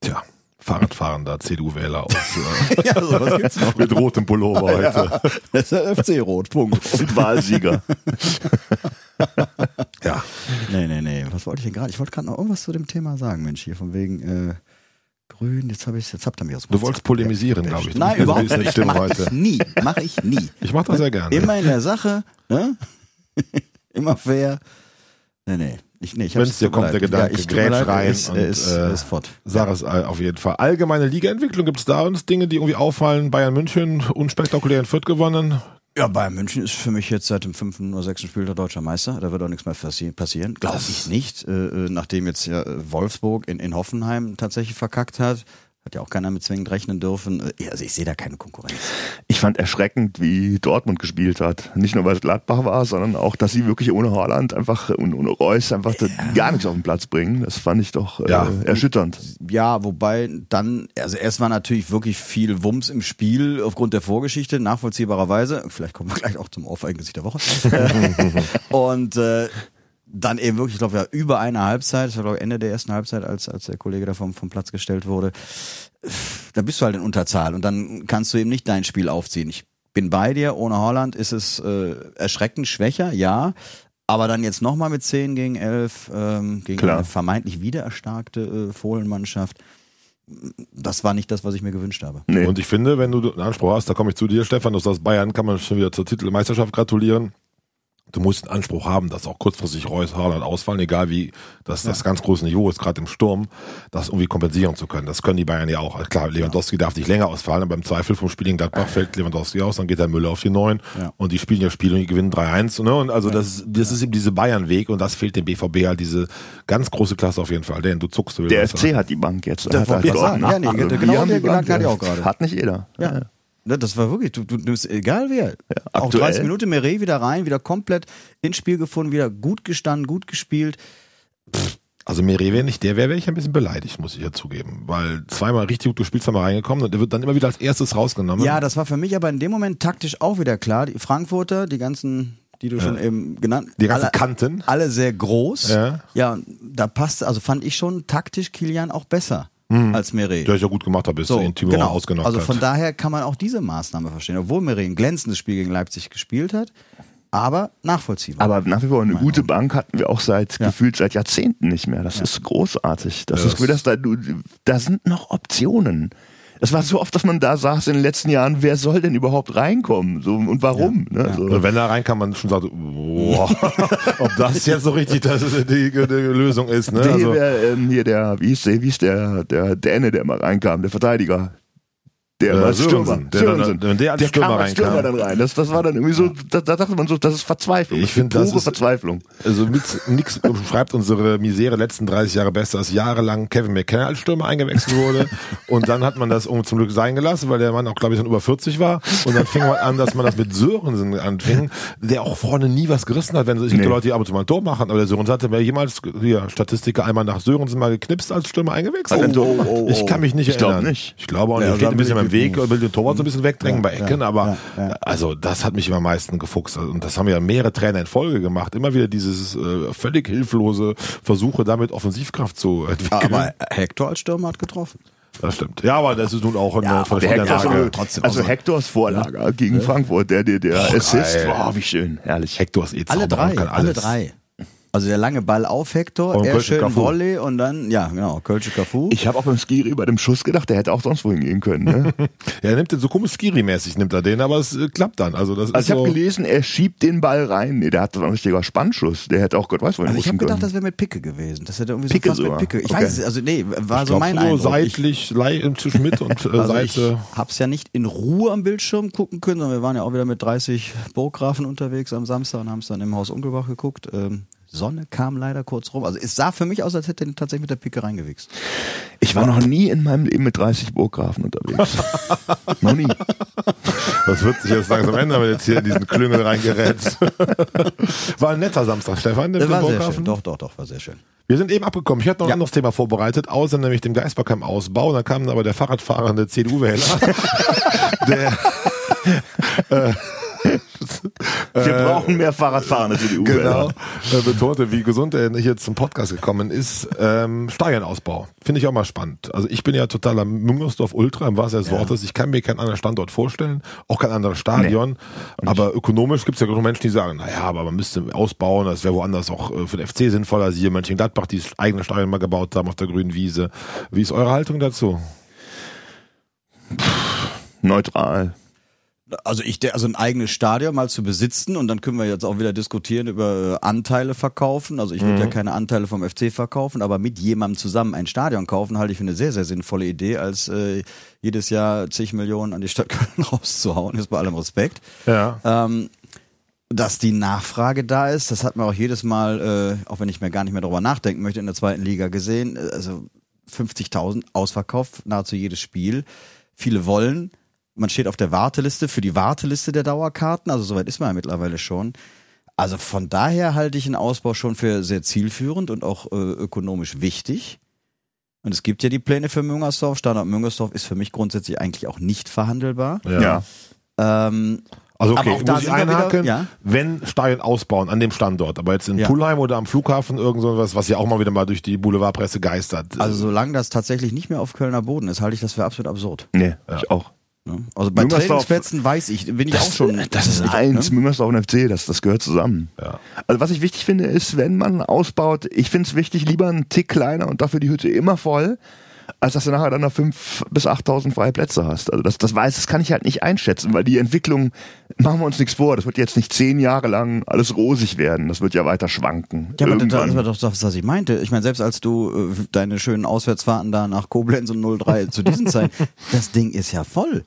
Tja, Fahrradfahrender CDU-Wähler aus äh, (laughs) ja, sowas gibt's noch. (laughs) mit rotem Pullover heute. Das ist der FC Rot, Punkt. Und Wahlsieger. Ja. Nee, nee, nee. Was wollte ich denn gerade? Ich wollte gerade noch irgendwas zu dem Thema sagen, Mensch, hier von wegen äh, Grün, jetzt habe ich jetzt habt ihr mich aus dem Du wolltest polemisieren, glaube ich. Nein, Das überhaupt nicht. Stimme Mache heute. ich nie. Mache ich nie. Ich mache das sehr gerne. Immer in der Sache, ne? (laughs) Immer fair. Nee, nee. Ich, nee ich es dir mir kommt, der. Gedanke, ja, ich mir grätsch rein ist, und ist, äh, ist fort. Sag es äh, auf jeden Fall. Allgemeine Ligaentwicklung, gibt es da uns Dinge, die irgendwie auffallen? Bayern München unspektakulär in Fürth gewonnen. Ja, Bayern München ist für mich jetzt seit dem fünften oder sechsten Spiel der deutscher Meister. Da wird auch nichts mehr passi- passieren. Glaube ich nicht. Äh, äh, nachdem jetzt ja äh, Wolfsburg in, in Hoffenheim tatsächlich verkackt hat. Hat ja auch keiner mit zwingend rechnen dürfen. Äh, Also ich sehe da keine Konkurrenz. Ich fand erschreckend, wie Dortmund gespielt hat. Nicht nur, weil es Gladbach war, sondern auch, dass sie wirklich ohne Haaland einfach und ohne Reus einfach da gar nichts auf den Platz bringen. Das fand ich doch äh, Ja. erschütternd. Ja, wobei dann, also erst war natürlich wirklich viel Wumms im Spiel aufgrund der Vorgeschichte, nachvollziehbarerweise. Vielleicht kommen wir gleich auch zum Aufeigengesicht der Woche. (laughs) und äh, dann eben wirklich, ich glaube, ja, über eine Halbzeit, das war glaube ich Ende der ersten Halbzeit, als, als der Kollege da vom, vom Platz gestellt wurde, da bist du halt in Unterzahl und dann kannst du eben nicht dein Spiel aufziehen. Ich bin bei dir, ohne Holland ist es äh, erschreckend schwächer, ja. Aber dann jetzt nochmal mit 10 gegen 11 ähm, gegen Klar. eine vermeintlich wieder erstarkte äh, Fohlenmannschaft. Das war nicht das, was ich mir gewünscht habe. Nee. Und ich finde, wenn du einen Anspruch hast, da komme ich zu dir, Stefan, du sagst Bayern, kann man schon wieder zur Titelmeisterschaft gratulieren. Du musst einen Anspruch haben, dass auch kurzfristig Reus, Haaland ausfallen, egal wie das, das ganz große Niveau ist, gerade im Sturm, das irgendwie kompensieren zu können. Das können die Bayern ja auch. Klar, Lewandowski darf nicht länger ausfallen, aber im Zweifel vom Spiel in Gladbach fällt Lewandowski aus, dann geht der Müller auf die Neun Ja. und die spielen ja Spiele und die gewinnen 3-1. Ne? Und also das, das ist eben diese Bayern-Weg und das fehlt dem BVB halt diese ganz große Klasse auf jeden Fall. Denn du zuckst. du Der FC hat die Bank jetzt. Der Hat halt. Ja, nee, Also, genau Bank, Gedanken hatte ich ja. auch gerade. Hat nicht jeder. Ja. Ne, Das war wirklich, du, du nimmst, egal wer. auch aktuell. 30 Minuten Meret wieder rein, wieder komplett ins Spiel gefunden, wieder gut gestanden, gut gespielt. Also Meret wäre nicht der, wäre wäre ich ein bisschen beleidigt, muss ich ja zugeben. Weil zweimal richtig gut gespielt, zweimal reingekommen und der wird dann immer wieder als erstes rausgenommen. Ja, das war für mich aber in dem Moment taktisch auch wieder klar. Die Frankfurter, die ganzen, die du schon eben genannt Die ganzen alle, Kanten. alle sehr groß. Ja. ja, da passte, also fand ich schon taktisch Kilian auch besser als Meret. Der ich ja gut gemacht habe, bis So, er ihn Timo genau. ausgenockt Also hat. von daher kann man auch diese Maßnahme verstehen, obwohl Meret ein glänzendes Spiel gegen Leipzig gespielt hat, aber nachvollziehbar. Aber nach wie vor eine gute Bank hatten wir auch seit Ja. gefühlt seit Jahrzehnten nicht mehr. Das ist großartig. Das ist gut, dass da da sind noch Optionen. Es war so oft, dass man da saß in den letzten Jahren, wer soll denn überhaupt reinkommen? So, und warum? Ne? So. und wenn da rein kann man schon sagen, boah, (laughs) ob das jetzt so richtig das die, die, die Lösung ist. Ne? Der Also, der, ähm, hier der, wie ist der, wie ist der, der Däne, der mal reinkam, der Verteidiger. Der Äh, war als Sörensen. Stürmer. Der Sörensen. wenn der als Stürmer kam als Stürmer reinkam. dann rein. Das, das war dann irgendwie so, da, da dachte man so, das ist Verzweiflung. Ich finde, das ist- Verzweiflung. also mit nix schreibt unsere Misere letzten 30 Jahre besser, als jahrelang Kevin McKenna als Stürmer eingewechselt wurde. und dann hat man das um zum Glück sein gelassen, weil der Mann auch, glaube ich, schon über 40 war. Und dann fing man an, dass man das mit Sörensen anfing, der auch vorne nie was gerissen hat. Wenn gibt Nee. Leute, die ab und zu mal ein Tor machen, aber der Sörensen hatte wer jemals, hier, Statistiker einmal nach Sörensen mal geknipst als Stürmer eingewechselt. Ein Tor gemacht? Ich kann mich nicht Ich glaub erinnern. nicht. Ich glaube auch nicht. Ja, steht ein bisschen Weg und will den Torwart so ein bisschen wegdrängen bei ja, Ecken, aber ja, ja. also das hat mich immer am meisten gefuchst. Und das haben ja mehrere Trainer in Folge gemacht. Immer wieder dieses äh, völlig hilflose Versuche, damit Offensivkraft zu entwickeln. aber Hector als Stürmer hat getroffen. das stimmt. Ja, aber das ist nun auch eine Ja, von Der Hector, Lage. also, trotzdem also. Hectors Vorlage gegen Frankfurt, der, der, der Boah, Assist, geil. wow, wie schön, herrlich. Hector ist eh Alle drei, kann alle drei. Also der lange Ball auf Hector, Von er Kölsche schön Cafu. Volley und dann, ja genau, Kölsche Cafu. Ich habe auch beim Skiri bei dem Schuss gedacht, der hätte auch sonst wohin gehen können. Ne? (laughs) Ja, er nimmt den so komisch Skiri-mäßig, nimmt er den, aber es äh, klappt dann. Also das Also ist ich habe so, gelesen, er schiebt den Ball rein. Nee, der hat so ein richtiger Spannschuss. Der hätte auch Gott weiß wohin Also ich habe gedacht, das wäre mit Picke gewesen. Das hätte irgendwie Picke so fast sogar. mit Picke. Ich Okay. weiß es, also nee, war ich so mein so Eindruck. seitlich, lei- zwischen Mitte und äh, (laughs) Ich, also Seite. ich hab's ja nicht in Ruhe am Bildschirm gucken können, sondern wir waren ja auch wieder mit 30 Burggrafen unterwegs am Samstag und haben es dann im Haus Unkelbach geguckt. Ähm, Sonne kam leider kurz rum. Also es sah für mich aus, als hätte er tatsächlich mit der Picke reingewichst. Ich war noch nie in meinem Leben mit 30 Burggrafen unterwegs. (laughs) noch nie. Das wird sich jetzt langsam ändern, wenn jetzt hier in diesen Klüngel reingerätst. (laughs) War ein netter Samstag, Stefan, der war sehr Burggrafen. schön. Doch, doch, doch, war sehr schön. Wir sind eben abgekommen. Ich hatte noch ein Ja. anderes Thema vorbereitet, außer nämlich dem Geisbergheim-Ausbau. Dann kam aber der Fahrradfahrende CDU-Wähler, (laughs) der (laughs) Wir brauchen mehr Fahrradfahrende für die U. genau äh, betonte, wie gesund er hier zum Podcast gekommen ist. Ähm, Stadionausbau. Finde ich auch mal spannend. Also ich bin ja totaler Müngersdorf-Ultra im wahrsten Sinne des Wortes. Ich kann mir keinen anderen Standort vorstellen, auch kein anderes Stadion. aber ökonomisch gibt es ja genug Menschen, die sagen, naja, aber man müsste ausbauen, das wäre woanders auch äh, für den FC sinnvoller. Sie hier in Mönchengladbach, die das eigene Stadion mal gebaut haben auf der grünen Wiese. Wie ist eure Haltung dazu? Neutral. Also ich, der, also ein eigenes Stadion mal zu besitzen und dann können wir jetzt auch wieder diskutieren über äh, Anteile verkaufen. Also ich würde ja keine Anteile vom FC verkaufen, aber mit jemandem zusammen ein Stadion kaufen, halte ich für eine sehr, sehr sinnvolle Idee, als äh, jedes Jahr zig Millionen an die Stadt (laughs) Köln rauszuhauen, ist bei allem Respekt. Ja. Ähm, dass die Nachfrage da ist, das hat man auch jedes Mal, äh, auch wenn ich mir gar nicht mehr darüber nachdenken möchte, in der zweiten Liga gesehen. Also 50.000 Ausverkauf, nahezu jedes Spiel. Viele wollen. Man steht auf der Warteliste für die Warteliste der Dauerkarten. Also soweit ist man ja mittlerweile schon. Also von daher halte ich einen Ausbau schon für sehr zielführend und auch äh, ökonomisch wichtig. Und es gibt ja die Pläne für Müngersdorf. Standort Müngersdorf ist für mich grundsätzlich eigentlich auch nicht verhandelbar. Ja. Ähm, Also Aber okay, auch da muss ich einhaken, wieder- ja. wenn Stadion ausbauen an dem Standort, aber jetzt in Ja. Pulheim oder am Flughafen irgend so was, was ja auch mal wieder mal durch die Boulevardpresse geistert. Also solange das tatsächlich nicht mehr auf Kölner Boden ist, halte ich das für absolut absurd. Nee, ich auch. Ne? Also bei Müngersdorf- Trainingsplätzen weiß ich, bin ich auch schon. Das ist eins, Ne? Müngersdorf und FC, das, das gehört zusammen. Ja. Also was ich wichtig finde, ist, wenn man ausbaut, ich finde es wichtig, lieber einen Tick kleiner und dafür die Hütte immer voll, als dass du nachher dann noch 5.000 bis 8.000 freie Plätze hast. Also das, das weiß, das kann ich halt nicht einschätzen, weil die Entwicklung, machen wir uns nichts vor, das wird jetzt nicht zehn Jahre lang alles rosig werden, das wird ja weiter schwanken. Ja, aber das Irgendwann. war doch das, was ich meinte. Ich meine, selbst als du äh, deine schönen Auswärtsfahrten da nach Koblenz und 03 zu diesen Zeiten, (laughs) das Ding ist ja voll.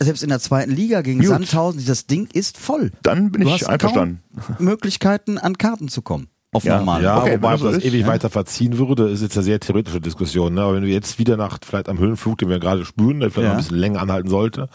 Selbst in der zweiten Liga gegen Gut. Sandhausen, das Ding ist voll. Dann bin Du ich hast einverstanden. kaum Möglichkeiten, an Karten zu kommen. Auf Ja. normal. Ja, Okay, wobei ob das ist, ewig ja. weiter verziehen würde, ist jetzt eine sehr theoretische Diskussion. Ne? Aber wenn du jetzt wieder nach vielleicht am Höhenflug, den wir gerade spüren, der vielleicht Ja. noch ein bisschen länger anhalten sollte,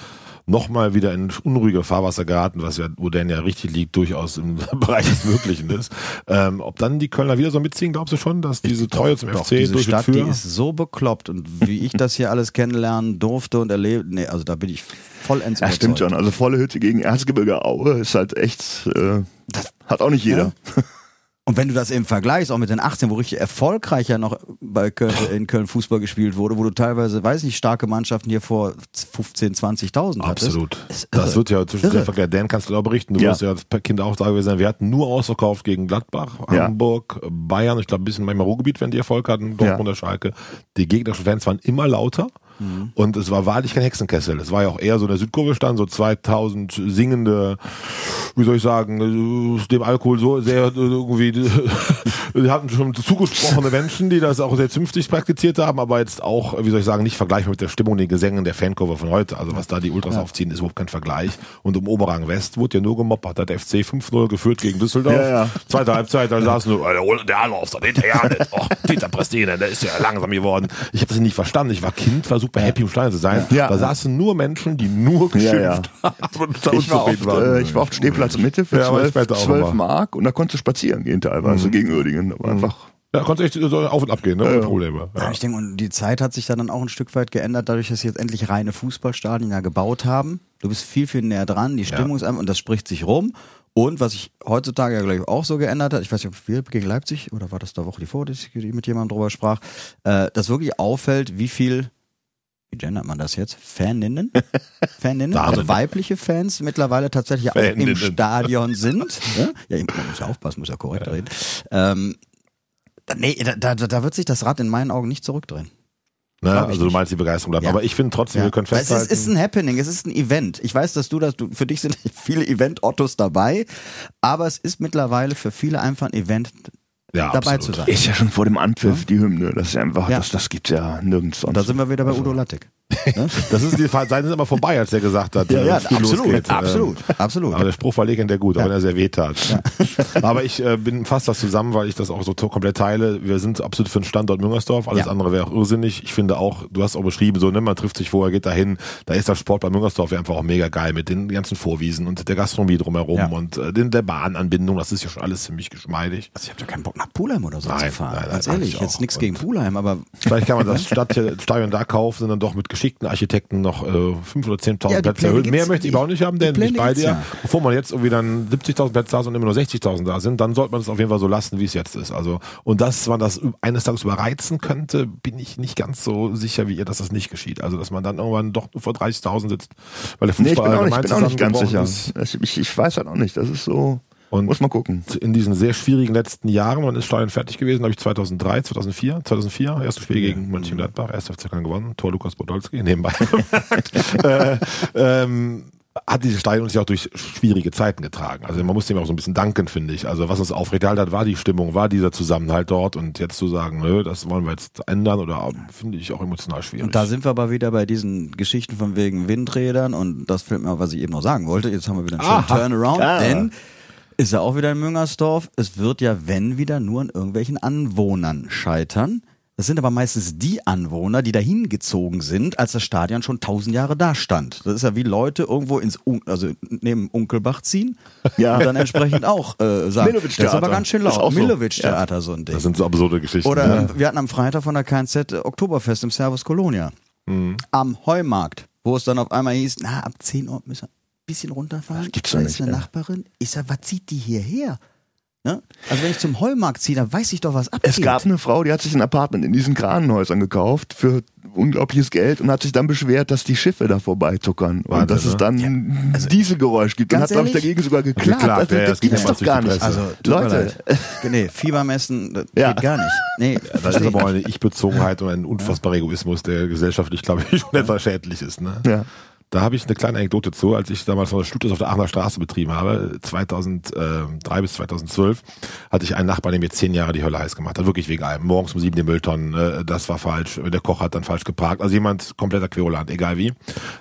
nochmal wieder in unruhige Fahrwasser geraten, was ja, wo der ja richtig liegt, durchaus im (laughs) Bereich des Möglichen ist. Ähm, ob dann die Kölner wieder so mitziehen, glaubst du schon, dass diese Treue zum Doch, FC diese durch Stadt, die ist so bekloppt und wie ich das hier alles kennenlernen durfte und erlebt, nee, also da bin ich vollends Ja, stimmt schon. Also volle Hütte gegen Erzgebirge Aue ist halt echt, äh, das hat auch nicht jeder. Und wenn du das eben vergleichst, auch mit den 18, wo richtig erfolgreich ja noch bei Köln, in Köln Fußball gespielt wurde, wo du teilweise, weiß nicht, starke Mannschaften hier vor 15, 20.000 hattest. Absolut. Das wird ja zwischen Irre. Verkehr Dan kannst du da berichten. Du Ja. wirst ja als Kind auch da gewesen sein. Wir hatten nur ausverkauft gegen Gladbach, Ja. Hamburg, Bayern, ich glaube ein bisschen manchmal Ruhrgebiet, wenn die Erfolg hatten, Dortmunder Schalke. Die gegnerischen Fans waren immer lauter. Mhm. Und es war wahrlich kein Hexenkessel. Es war ja auch eher so in der Südkurve stand, so 2000 singende, wie soll ich sagen, äh, dem Alkohol so sehr äh, irgendwie, (laughs) die hatten schon zugesprochene Menschen, die das auch sehr zünftig praktiziert haben, aber jetzt auch, wie soll ich sagen, nicht vergleichbar mit der Stimmung, den Gesängen der Fankurve von heute. Also was da die Ultras aufziehen, ist überhaupt kein Vergleich. Und im Oberrang West wurde ja nur gemoppert, hat der FC 5-0 geführt gegen Düsseldorf. Ja, ja. Zweite Halbzeit, da saßen nur, der, der Anlauf, der hinterher nicht. Oh, Dieter Prestine, der ist ja langsam geworden. Ich habe das nicht verstanden. Ich war Kind, war super happy, im Stadion zu sein. Ja. Da saßen nur Menschen, die nur geschimpft Ja, ja. haben Ich war, oft, äh, ich war oft Stehplatz Mitte für Ja, aber ich 12, später auch 12 immer. Mhm. Mark und da konntest du spazieren gehen teilweise gegen Uerdingen. Aber einfach Ja, konnte echt so auf und ab gehen, ne? Ohne Probleme. Ja. Ja. Ich denke, und die Zeit hat sich dann auch ein Stück weit geändert, dadurch, dass sie jetzt endlich reine Fußballstadien ja gebaut haben. Du bist viel, viel näher dran, die Stimmung ist einfach, und das spricht sich rum. Und was sich heutzutage ja, glaube ich, auch so geändert hat, ich weiß nicht, ob wir gegen Leipzig, oder war das da Woche die vor, dass ich mit jemandem drüber sprach, äh, dass wirklich auffällt, wie viel wie gendert man das jetzt? Faninnen? (laughs) Faninnen? Also weibliche Fans mittlerweile tatsächlich auch im. Stadion sind. (laughs) Ja, ja ich- man muss ja aufpassen, muss ja korrekt reden. Ähm, nee, da, da, da wird sich das Rad in meinen Augen nicht zurückdrehen. Ne? Also du meinst, die Begeisterung bleibt. Ja. Aber ich finde trotzdem, wir können Weil es festhalten. ist, ist ein Happening, es ist ein Event. Ich weiß, dass du das, du, für dich sind (laughs) viele Event-Ottos dabei, aber es ist mittlerweile für viele einfach ein Event, Ja, dabei absolut. zu sein. Ist ja schon vor dem Anpfiff die Hymne. Das ist einfach, Ja. das, das gibt's ja nirgends sonst. da sind wir wieder bei Udo Lattek. Ne? Das ist die Zeiten sind immer vorbei, als der gesagt hat, Ja, äh, ja, absolut, losgeht. absolut, absolut. Aber der Spruch war legendär gut, auch wenn er sehr weh tat. (laughs) Aber ich äh, bin fast das zusammen, weil ich das auch so komplett teile. Wir sind absolut für den Standort Müngersdorf. Alles Ja. andere wäre auch irrsinnig. Ich finde auch, du hast auch beschrieben, so, ne, man trifft sich vorher, geht dahin. Da ist der Sport bei Müngersdorf ja einfach auch mega geil mit den ganzen Vorwiesen und der Gastronomie drumherum Ja. und äh, der Bahnanbindung. Das ist ja schon alles ziemlich geschmeidig. Also ich habe ja keinen Bock nach Pulheim oder so Nein, zu fahren. nein, nein, Ganz ehrlich, ich jetzt nichts gegen Pulheim, aber Vielleicht kann man das (laughs) Stadion da kaufen und dann doch mit geschickten Architekten noch äh, 5.000 oder 10.000 Ja, Plätze erhöhen. Mehr möchte ich aber auch nicht haben, denn Pläne bei dir. ja. Bevor man jetzt irgendwie dann 70.000 Plätze hat und immer nur 60.000 da sind, dann sollte man es auf jeden Fall so lassen, wie es jetzt ist. Also und dass man das eines Tages überreizen könnte, bin ich nicht ganz so sicher wie ihr, dass das nicht geschieht. Also dass man dann irgendwann doch nur vor 30.000 sitzt, weil der nee, ich Fußball bin auch nicht, bin auch nicht ganz sicher. Ich, ich, ich weiß halt auch nicht. Das ist so. Und muss man gucken. in diesen sehr schwierigen letzten Jahren, wann ist Stadion fertig gewesen? Habe ich 2003, 2004, 2004, erstes Spiel gegen Mönchengladbach, erster FC Köln gewonnen, Tor Lukas Podolski, (laughs) nebenbei (laughs) äh, ähm, hat dieses Stadion sich auch durch schwierige Zeiten getragen. Also man muss dem auch so ein bisschen danken, finde ich. Also was uns aufrechterhalten hat, war die Stimmung, war dieser Zusammenhalt dort und jetzt zu sagen, nö, das wollen wir jetzt ändern oder finde ich auch emotional schwierig. Und da sind wir aber wieder bei diesen Geschichten von wegen Windrädern und das fällt mir, auf, was ich eben noch sagen wollte. Jetzt haben wir wieder einen schönen Aha. Turnaround, Ah. denn ist ja auch wieder in Müngersdorf. Es wird ja, wenn wieder, nur an irgendwelchen Anwohnern scheitern. Das sind aber meistens die Anwohner, die dahin gezogen sind, als das Stadion schon tausend Jahre da stand. Das ist ja wie Leute irgendwo ins, Un also neben Unkelbach ziehen Ja. und dann entsprechend auch äh, sagen, das ist aber ganz schön laut. auch so. Ein Ding. das sind so absurde Geschichten. Oder ne? äh, wir hatten am Freitag von der KNZ äh, Oktoberfest im Servus Colonia. Mhm. Am Heumarkt, wo es dann auf einmal hieß, na, ab 10 Uhr müssen wir bisschen runterfahren. gibt's da ist eine ja. Nachbarin. Ich sag, was zieht die hierher? Ne? Also wenn ich zum Heumarkt ziehe, dann weiß ich doch, was abgeht. Es gab eine Frau, die hat sich ein Apartment in diesen Kranenhäusern gekauft für unglaubliches Geld und hat sich dann beschwert, dass die Schiffe da vorbeizuckern und Wahnsinn, dass es ne? dann Dieselgeräusch gibt. Und ganz hat, glaube ich, ehrlich, dagegen sogar geklagt. Geklagt, also, ja, das gibt's ja doch gar nicht. Also, Leute, (laughs) nee, Fiebermessen, das Ja. geht gar nicht. Nee, (laughs) Das ist aber eine Ich-Bezogenheit und ein unfassbarer Egoismus, der gesellschaftlich, glaube ich, (laughs) schon etwas schädlich ist. Ne? ja. Da habe ich eine kleine Anekdote zu, als ich damals noch Studios auf der Aachener Straße betrieben habe, 2003 bis 2012, hatte ich einen Nachbarn, der mir zehn Jahre die Hölle heiß gemacht hat, wirklich wegen allem. Morgens um sieben die Mülltonnen, äh, das war falsch, der Koch hat dann falsch geparkt, also jemand kompletter Querulant, egal wie.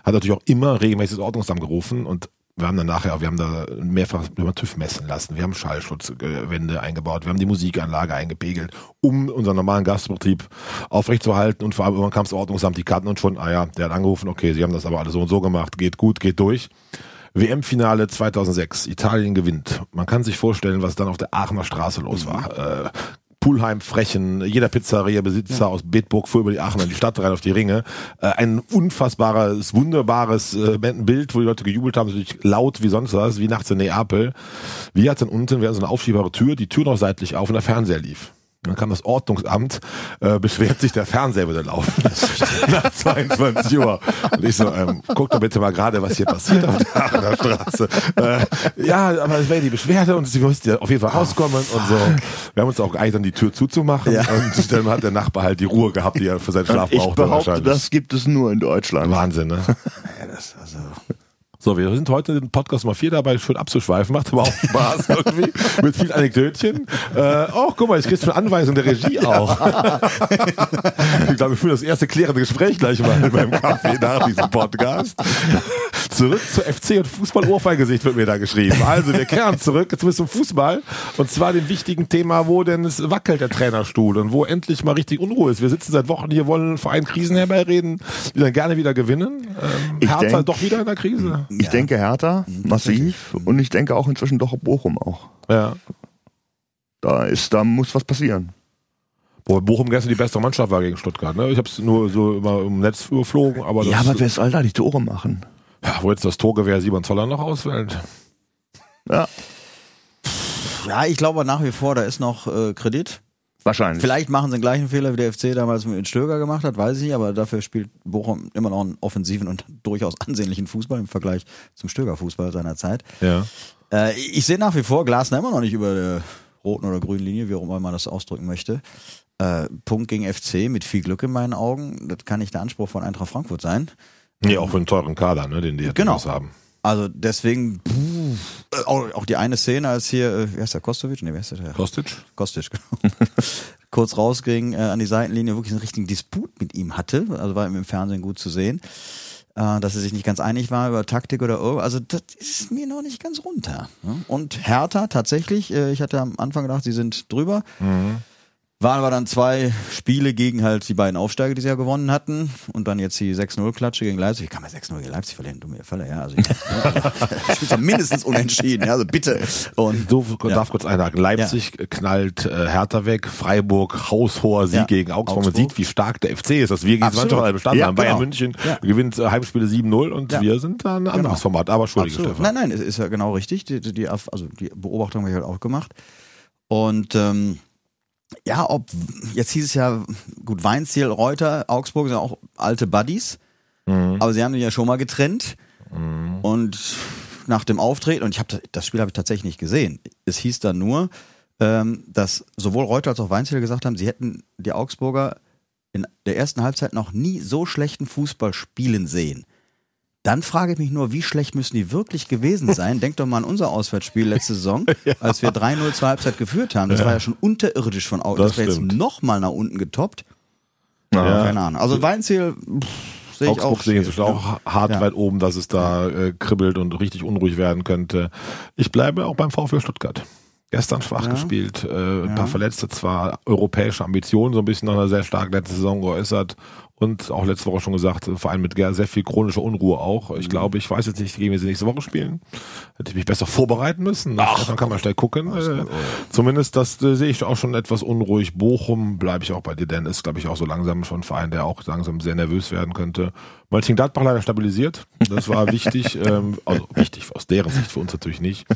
Hat natürlich auch immer regelmäßig das Ordnungsamt gerufen und wir haben dann nachher, wir haben da mehrfach über TÜV messen lassen. Wir haben Schallschutzwände eingebaut. Wir haben die Musikanlage eingepegelt, um unseren normalen Gastbetrieb aufrechtzuerhalten. Und vor allem irgendwann kam das Ordnungsamt, die kannten uns schon, ah ja, der hat angerufen, okay, sie haben das aber alles so und so gemacht, geht gut, geht durch. WM-Finale 2006, Italien gewinnt. Man kann sich vorstellen, was dann auf der Aachener Straße los war. Äh, Pulheim Frechen, jeder Pizzeria-Besitzer aus Bedburg fuhr über die Aachen in die Stadt rein auf die Ringe. Äh, ein unfassbares, wunderbares äh, Bild, wo die Leute gejubelt haben, natürlich laut wie sonst was, wie nachts in Neapel. Wir hatten unten, wir hatten so eine aufschiebbare Tür, die Tür noch seitlich auf und der Fernseher lief. Dann kam das Ordnungsamt, äh, beschwert sich, der Fernseher würde laufen. (laughs) Nach 22 Uhr. Und ich so, ähm, guck doch bitte mal gerade, was hier passiert auf der Aachener Straße. Äh, ja, aber es wäre die Beschwerde und sie musste ja auf jeden Fall rauskommen und so. Wir haben uns auch geeinigt, dann die Tür zuzumachen. Ja. Und dann hat der Nachbar halt die Ruhe gehabt, die er für seinen Schlaf Ich brauchte behaupte, wahrscheinlich. das gibt es nur in Deutschland. Wahnsinn, ne? (laughs) Ja, das, also, So, wir sind heute in Podcast Nummer 4 dabei, schön abzuschweifen, macht aber auch Spaß (laughs) irgendwie, mit vielen Anekdötchen. Äh, oh, guck mal, ich kriegst schon Anweisung der Regie auch. ich glaube, wir führen das erste klärende Gespräch gleich mal beim Kaffee nach diesem Podcast. Zurück zu FC und Fußball-Ohrfeigesicht wird mir da geschrieben. Also, wir kehren zurück, jetzt zum Fußball. Und zwar dem wichtigen Thema, wo denn es wackelt, der Trainerstuhl und wo endlich mal richtig Unruhe ist. Wir sitzen seit Wochen hier, wollen einen Verein Krisen herbeireden, die dann gerne wieder gewinnen. Ähm, Ich Hertha denk- doch wieder in der Krise. Ich Ja. denke Hertha, massiv. Und ich denke auch inzwischen doch Bochum auch. Ja. Da ist, da muss was passieren. Wo Bochum gestern die beste Mannschaft war gegen Stuttgart. Ne? Ich habe es nur so immer im Netz überflogen, aber, das, ja, aber wer soll da die Tore machen? ja, wo jetzt das Torgewehr Simon Zoller noch ausfällt. Ja. ja, ich glaube nach wie vor, da ist noch äh, Kredit. Wahrscheinlich. Vielleicht machen sie den gleichen Fehler, wie der FC damals mit Stöger gemacht hat, weiß ich nicht, aber dafür spielt Bochum immer noch einen offensiven und (laughs) durchaus ansehnlichen Fußball im Vergleich zum Stöger-Fußball seiner Zeit. Ja. Äh, ich sehe nach wie vor Glasner immer noch nicht über der roten oder grünen Linie, wie auch immer man das ausdrücken möchte. Äh, Punkt gegen FC mit viel Glück in meinen Augen. Das kann nicht der Anspruch von Eintracht Frankfurt sein. Nee, auch für einen teuren Kader, ne, den die jetzt Genau. haben. Also deswegen puh, äh, auch, auch die eine Szene, als hier, äh, wie heißt der, Kostovic? Nee, wer ist der? Kostic? Kostic, genau. (laughs) Kurz rausging äh, an die Seitenlinie, wirklich einen richtigen Disput mit ihm hatte. Also war ihm im Fernsehen gut zu sehen. Äh, dass er sich nicht ganz einig war über Taktik oder oh, also das ist mir noch nicht ganz runter. ne? Und Hertha tatsächlich, äh, ich hatte am Anfang gedacht, sie sind drüber. Waren wir dann zwei Spiele gegen halt die beiden Aufsteiger, die sie ja gewonnen hatten. Und dann jetzt die 6-0-Klatsche gegen Leipzig. Wie kann man 6-0 gegen Leipzig verlieren? Dumme Falle, ja. Also ich, spielt (laughs) ja mindestens unentschieden, ja, also bitte. Und So Ja. darf kurz einhaken. Leipzig knallt äh, Hertha weg, Freiburg haushoher Sieg Ja. gegen Augsburg. Man Augsburg. sieht, wie stark der FC ist, dass wir gegen. Mannschaft alle bestanden Ja, haben. Bayern genau. München Ja. gewinnt äh, Heimspiele 7-0 und Ja. wir sind da ein anderes Genau. Format. Aber Entschuldige, Absolut. Stefan. Nein, nein, es ist ja genau richtig. Die, die, die, also die Beobachtung habe ich halt auch gemacht. Und ähm, ja, ob jetzt hieß es ja, gut, Weinziel, Reuter, Augsburg sind auch alte Buddies, aber sie haben die ja schon mal getrennt. Und nach dem Auftreten, und ich habe das, das Spiel habe ich tatsächlich nicht gesehen. Es hieß dann nur, ähm, dass sowohl Reuter als auch Weinziel gesagt haben, sie hätten die Augsburger in der ersten Halbzeit noch nie so schlechten Fußball spielen sehen. Dann frage ich mich nur, wie schlecht müssen die wirklich gewesen sein? (laughs) Denk doch mal an unser Auswärtsspiel letzte Saison, (laughs) als wir 3-0 zur Halbzeit geführt haben. Das war ja schon unterirdisch von Augsburg. Das Das, wäre jetzt nochmal nach unten getoppt. Ja. Keine Ahnung. Also Weinziel sehe ich Augsburg auch. sehe ich auch hart Ja. weit oben, dass es da äh, kribbelt und richtig unruhig werden könnte. Ich bleibe auch beim VfL Stuttgart. Gestern schwach Ja. gespielt, äh, ein paar Verletzte, zwar europäische Ambitionen, so ein bisschen einer sehr starken letzten Saison geäußert und auch letzte Woche schon gesagt, äh, vor allem mit sehr viel chronischer Unruhe auch. Mhm. Ich glaube, ich weiß jetzt nicht, gegen wen sie nächste Woche spielen. Hätte ich mich besser vorbereiten müssen. Ach, dann kann man schnell gucken. Äh, zumindest das äh, sehe ich auch schon etwas unruhig. Bochum bleibe ich auch bei dir, denn ist, glaube ich, auch so langsam schon ein Verein, der auch langsam sehr nervös werden könnte. Mönchengladbach leider stabilisiert. Das war (laughs) wichtig. ähm, also wichtig aus deren Sicht, für uns natürlich nicht.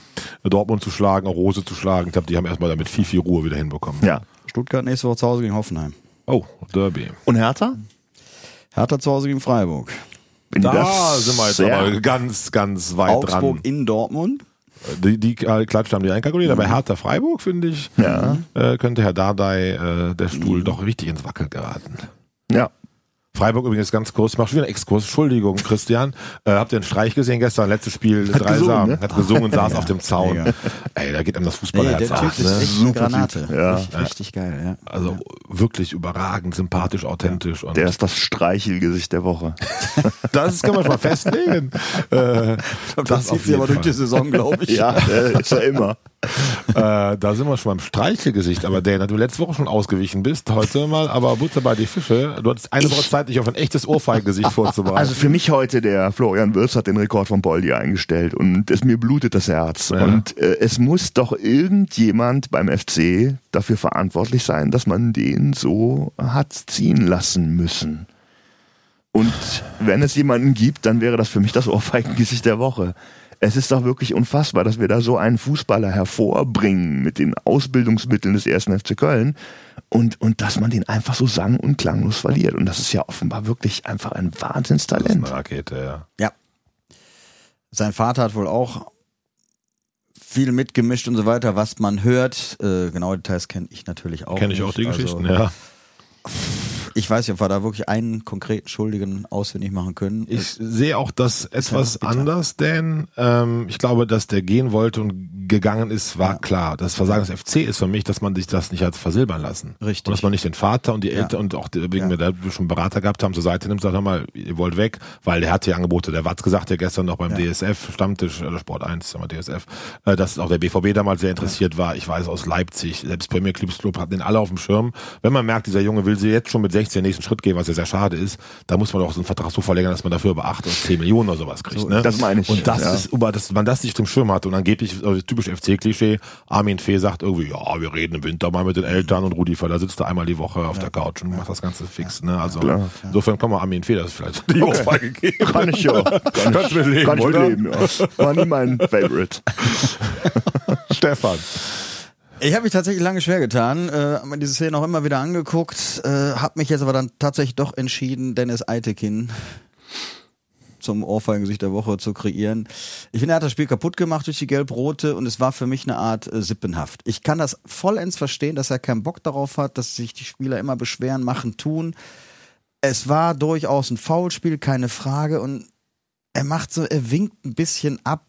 Dortmund zu schlagen, auch Rose zu schlagen. Ich glaube, die haben erstmal damit viel, viel Ruhe wieder hinbekommen. Ja. Stuttgart nächste Woche zu Hause gegen Hoffenheim. Oh, Derby. Und Hertha? Hertha zu Hause gegen Freiburg. Die Da das sind wir jetzt aber ganz, ganz weit Augsburg dran. in Dortmund. Die, die äh, Klatsch haben die einkalkuliert, aber Hertha Freiburg, finde ich, Ja. äh, könnte Herr Dardai äh, der Stuhl doch richtig ins Wackeln geraten. Ja. Freiburg übrigens ganz kurz, ich wieder einen Exkurs, Entschuldigung, Christian. Äh, habt ihr einen Streich gesehen gestern, letztes Spiel, Hat drei gesungen, Samen, ne? hat gesungen, saß (laughs) auf dem Zaun. mega. Ey, da geht einem das Nee, Fußballerherz der Typ ist Ne? echt eine Granate. Ja. Richtig, richtig geil, ja. Also wirklich überragend, sympathisch, authentisch. Und Der ist das Streichelgesicht der Woche. (laughs) das kann man schon mal festlegen. (laughs) äh, Das, auf zieht sie aber durch die Saison, glaube ich. Ja, der ist er immer. Äh, da sind wir schon beim Streichelgesicht. Aber Dana, du letzte Woche schon ausgewichen bist, heute mal, aber Butter bei die Fische. Du hattest eine Woche Zeit, dich auf ein echtes Ohrfeigengesicht vorzubereiten. Also für mich heute, der Florian Wirz hat den Rekord von Boldi eingestellt und es mir blutet das Herz. Ja. Und äh, es muss doch irgendjemand beim FC dafür verantwortlich sein, dass man den so hat ziehen lassen müssen. Und wenn es jemanden gibt, dann wäre das für mich das Ohrfeigengesicht der Woche. Es ist doch wirklich unfassbar, dass wir da so einen Fußballer hervorbringen mit den Ausbildungsmitteln des ersten FC Köln und, und dass man den einfach so sang- und klanglos verliert. Und das ist ja offenbar wirklich einfach ein das ist Wahnsinnstalent. eine Rakete, ja. Ja. Sein Vater hat wohl auch viel mitgemischt und so weiter, was man hört. Äh, genaue Details kenne ich natürlich auch. Kenne ich nicht. auch die Also, Geschichten, ja. (laughs) Ich weiß nicht, ob wir da wirklich einen konkreten Schuldigen ausfindig machen können. Ich sehe auch das etwas bitter. anders, denn ähm, ich glaube, dass der gehen wollte und gegangen ist, war Ja. klar. Das Versagen des FC ist für mich, dass man sich das nicht hat versilbern lassen. Richtig. Und dass man nicht den Vater und die Ja. Eltern und auch die, wegen Ja. mir, da wir schon Berater gehabt haben, zur Seite nimmt, sagt, mal, ihr wollt weg, weil der hat hier Angebote. Der Watz gesagt ja gestern noch beim Ja. DSF, Stammtisch, oder Sport 1, sagen wir DSF, äh, dass auch der BVB damals sehr interessiert war. Ich weiß aus Leipzig, selbst Premier Clubs Club hatten den alle auf dem Schirm. Wenn man merkt, dieser Junge will sie jetzt schon mit 16 den nächsten Schritt gehen, was ja sehr schade ist, da muss man auch so einen Vertrag so verlängern, dass man dafür über 8 oder 10 Millionen oder sowas kriegt. So, ne? das meine ich, Und das ja. ist, aber dass man das nicht im Schirm hat und angeblich, also typisch FC-Klischee, Armin Fee sagt irgendwie, ja, wir reden im Winter mal mit den Eltern und Rudi Völler sitzt da einmal die Woche auf der Couch und macht das Ganze fix. Ne? Also Klar. insofern kann man Armin Fee das vielleicht die Ohrfeige geben. Kann ich ja. Kann Kannst ich, leben, kann ich leben, ja. War nie mein Favorite. (laughs) Stefan. Ich habe mich tatsächlich lange schwer getan, äh, habe mir diese Szene auch immer wieder angeguckt, äh, habe mich jetzt aber dann tatsächlich doch entschieden, Dennis Eitekin zum Ohrfeigengesicht der Woche zu kreieren. Ich finde, er hat das Spiel kaputt gemacht durch die Gelb-Rote und es war für mich eine Art äh, Sippenhaft. Ich kann das vollends verstehen, dass er keinen Bock darauf hat, dass sich die Spieler immer beschweren, machen, tun. Es war durchaus ein Foulspiel, keine Frage und er macht so, er winkt ein bisschen ab.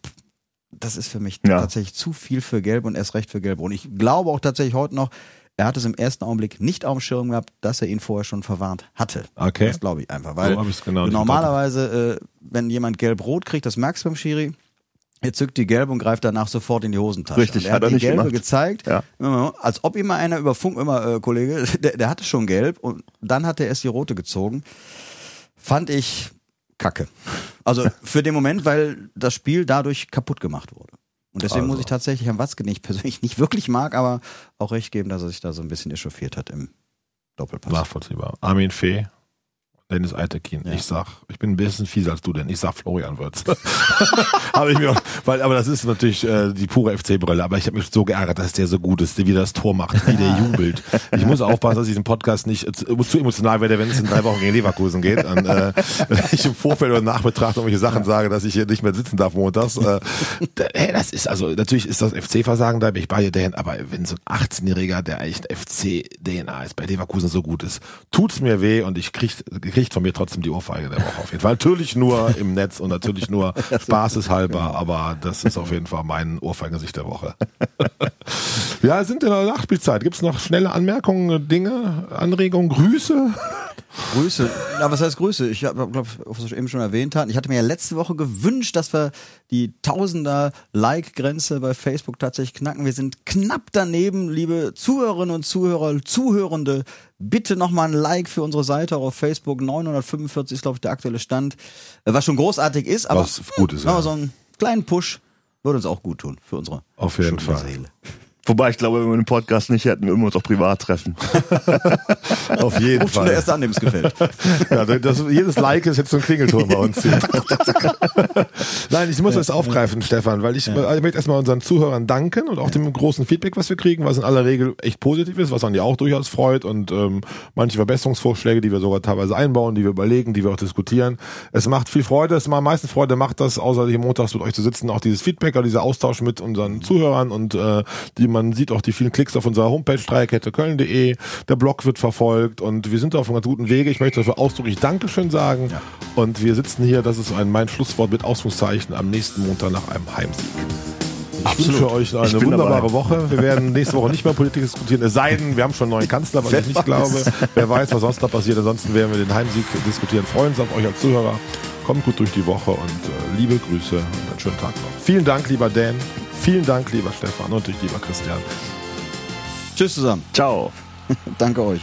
Das ist für mich Ja. tatsächlich zu viel für Gelb und erst recht für Gelb. Und ich glaube auch tatsächlich heute noch, er hat es im ersten Augenblick nicht auf dem Schirm gehabt, dass er ihn vorher schon verwarnt hatte. Okay. Das glaube ich einfach, weil So genau normalerweise, äh, wenn jemand gelb-rot kriegt, das merkst du beim Schiri, er zückt die gelbe und greift danach sofort in die Hosentasche. Richtig, und er hat hat, er die nicht gelbe gemacht. gezeigt, Ja. als ob immer einer über Funk immer, äh, Kollege, (laughs) der, der hatte schon gelb und dann hat er erst die rote gezogen. Fand ich kacke. Also für den Moment, weil das Spiel dadurch kaputt gemacht wurde. Und deswegen Also. muss ich tatsächlich Herrn Watzke, den ich persönlich (laughs) nicht wirklich mag, aber auch recht geben, dass er sich da so ein bisschen echauffiert hat im Doppelpass. Nachvollziehbar. Armin Fee, Dennis Eitekin. Ja. Ich sag, ich bin ein bisschen fieser als du, denn ich sag Florian Wirtz. (laughs) habe ich mir, auch- weil, aber das ist natürlich äh, die pure FC-Brille. Aber ich habe mich so geärgert, dass der so gut ist, wie der das Tor macht, wie der (laughs) jubelt. Ich muss aufpassen, dass ich den Podcast nicht äh, zu, emotional werde, wenn es in drei Wochen gegen Leverkusen geht. Und, äh, (laughs) wenn ich im Vorfeld oder Nachbetracht irgendwelche Sachen sage, dass ich hier nicht mehr sitzen darf montags. Äh, hey, das ist also natürlich ist das FC-Versagen, da bin ich bei dir, Dan, aber wenn so ein 18-Jähriger, der eigentlich FC-DNA ist, bei Leverkusen so gut ist, tut's mir weh und ich krieg, kriegt von mir trotzdem die Ohrfeige der Woche auf jeden Fall. Natürlich nur im Netz und natürlich nur (laughs) spaßeshalber, aber das ist auf jeden Fall mein Ohrfeigengesicht der Woche. (laughs) ja, sind in der Nachspielzeit. Gibt's noch schnelle Anmerkungen, Dinge, Anregungen, Grüße? Grüße. Na, was heißt Grüße? Ich habe, glaube was ich eben schon erwähnt hat. Ich hatte mir ja letzte Woche gewünscht, dass wir die Tausender Like-Grenze bei Facebook tatsächlich knacken. Wir sind knapp daneben, liebe Zuhörerinnen und Zuhörer, Zuhörende. Bitte nochmal ein Like für unsere Seite auch auf Facebook. 945 ist, glaube ich, der aktuelle Stand. Was schon großartig ist, aber Was gut ist, hm, ja. so einen kleinen Push würde uns auch gut tun für unsere Auf jeden Fall. Seele. Wobei ich glaube, wenn wir den Podcast nicht hätten, würden wir uns auch privat treffen. (laughs) Auf jeden Ruft schon Fall. der erste an, dem es gefällt. (laughs) Ja, das, jedes Like ist jetzt so ein Klingelton bei uns. Hier. (laughs) Nein, ich muss das aufgreifen, Stefan, weil ich, ich möchte erstmal unseren Zuhörern danken und auch dem großen Feedback, was wir kriegen, was in aller Regel echt positiv ist, was an ja auch durchaus freut und ähm, manche Verbesserungsvorschläge, die wir sogar teilweise einbauen, die wir überlegen, die wir auch diskutieren. Es macht viel Freude, es macht am meisten Freude macht das, außer hier montags mit euch zu sitzen, auch dieses Feedback, oder dieser Austausch mit unseren Zuhörern und äh, die man sieht auch die vielen Klicks auf unserer Homepage dreierketteköln.de. Der Blog wird verfolgt und wir sind auf einem ganz guten Wege. Ich möchte dafür ausdrücklich Dankeschön sagen. Und wir sitzen hier, das ist ein, mein Schlusswort mit Ausrufungszeichen am nächsten Montag nach einem Heimsieg. Ich wünsche euch eine wunderbare dabei. Woche. Wir werden nächste Woche nicht mehr Politik diskutieren, es sei denn, wir haben schon einen neuen Kanzler, was ich nicht glaube. Wer weiß, was sonst noch passiert. Ansonsten werden wir den Heimsieg diskutieren. Freuen uns auf euch als Zuhörer. Kommt gut durch die Woche und äh, liebe Grüße und einen schönen Tag noch. Vielen Dank, lieber Dan. Vielen Dank, lieber Stefan und dich, lieber Christian. Tschüss zusammen. Ciao. (laughs) Danke euch.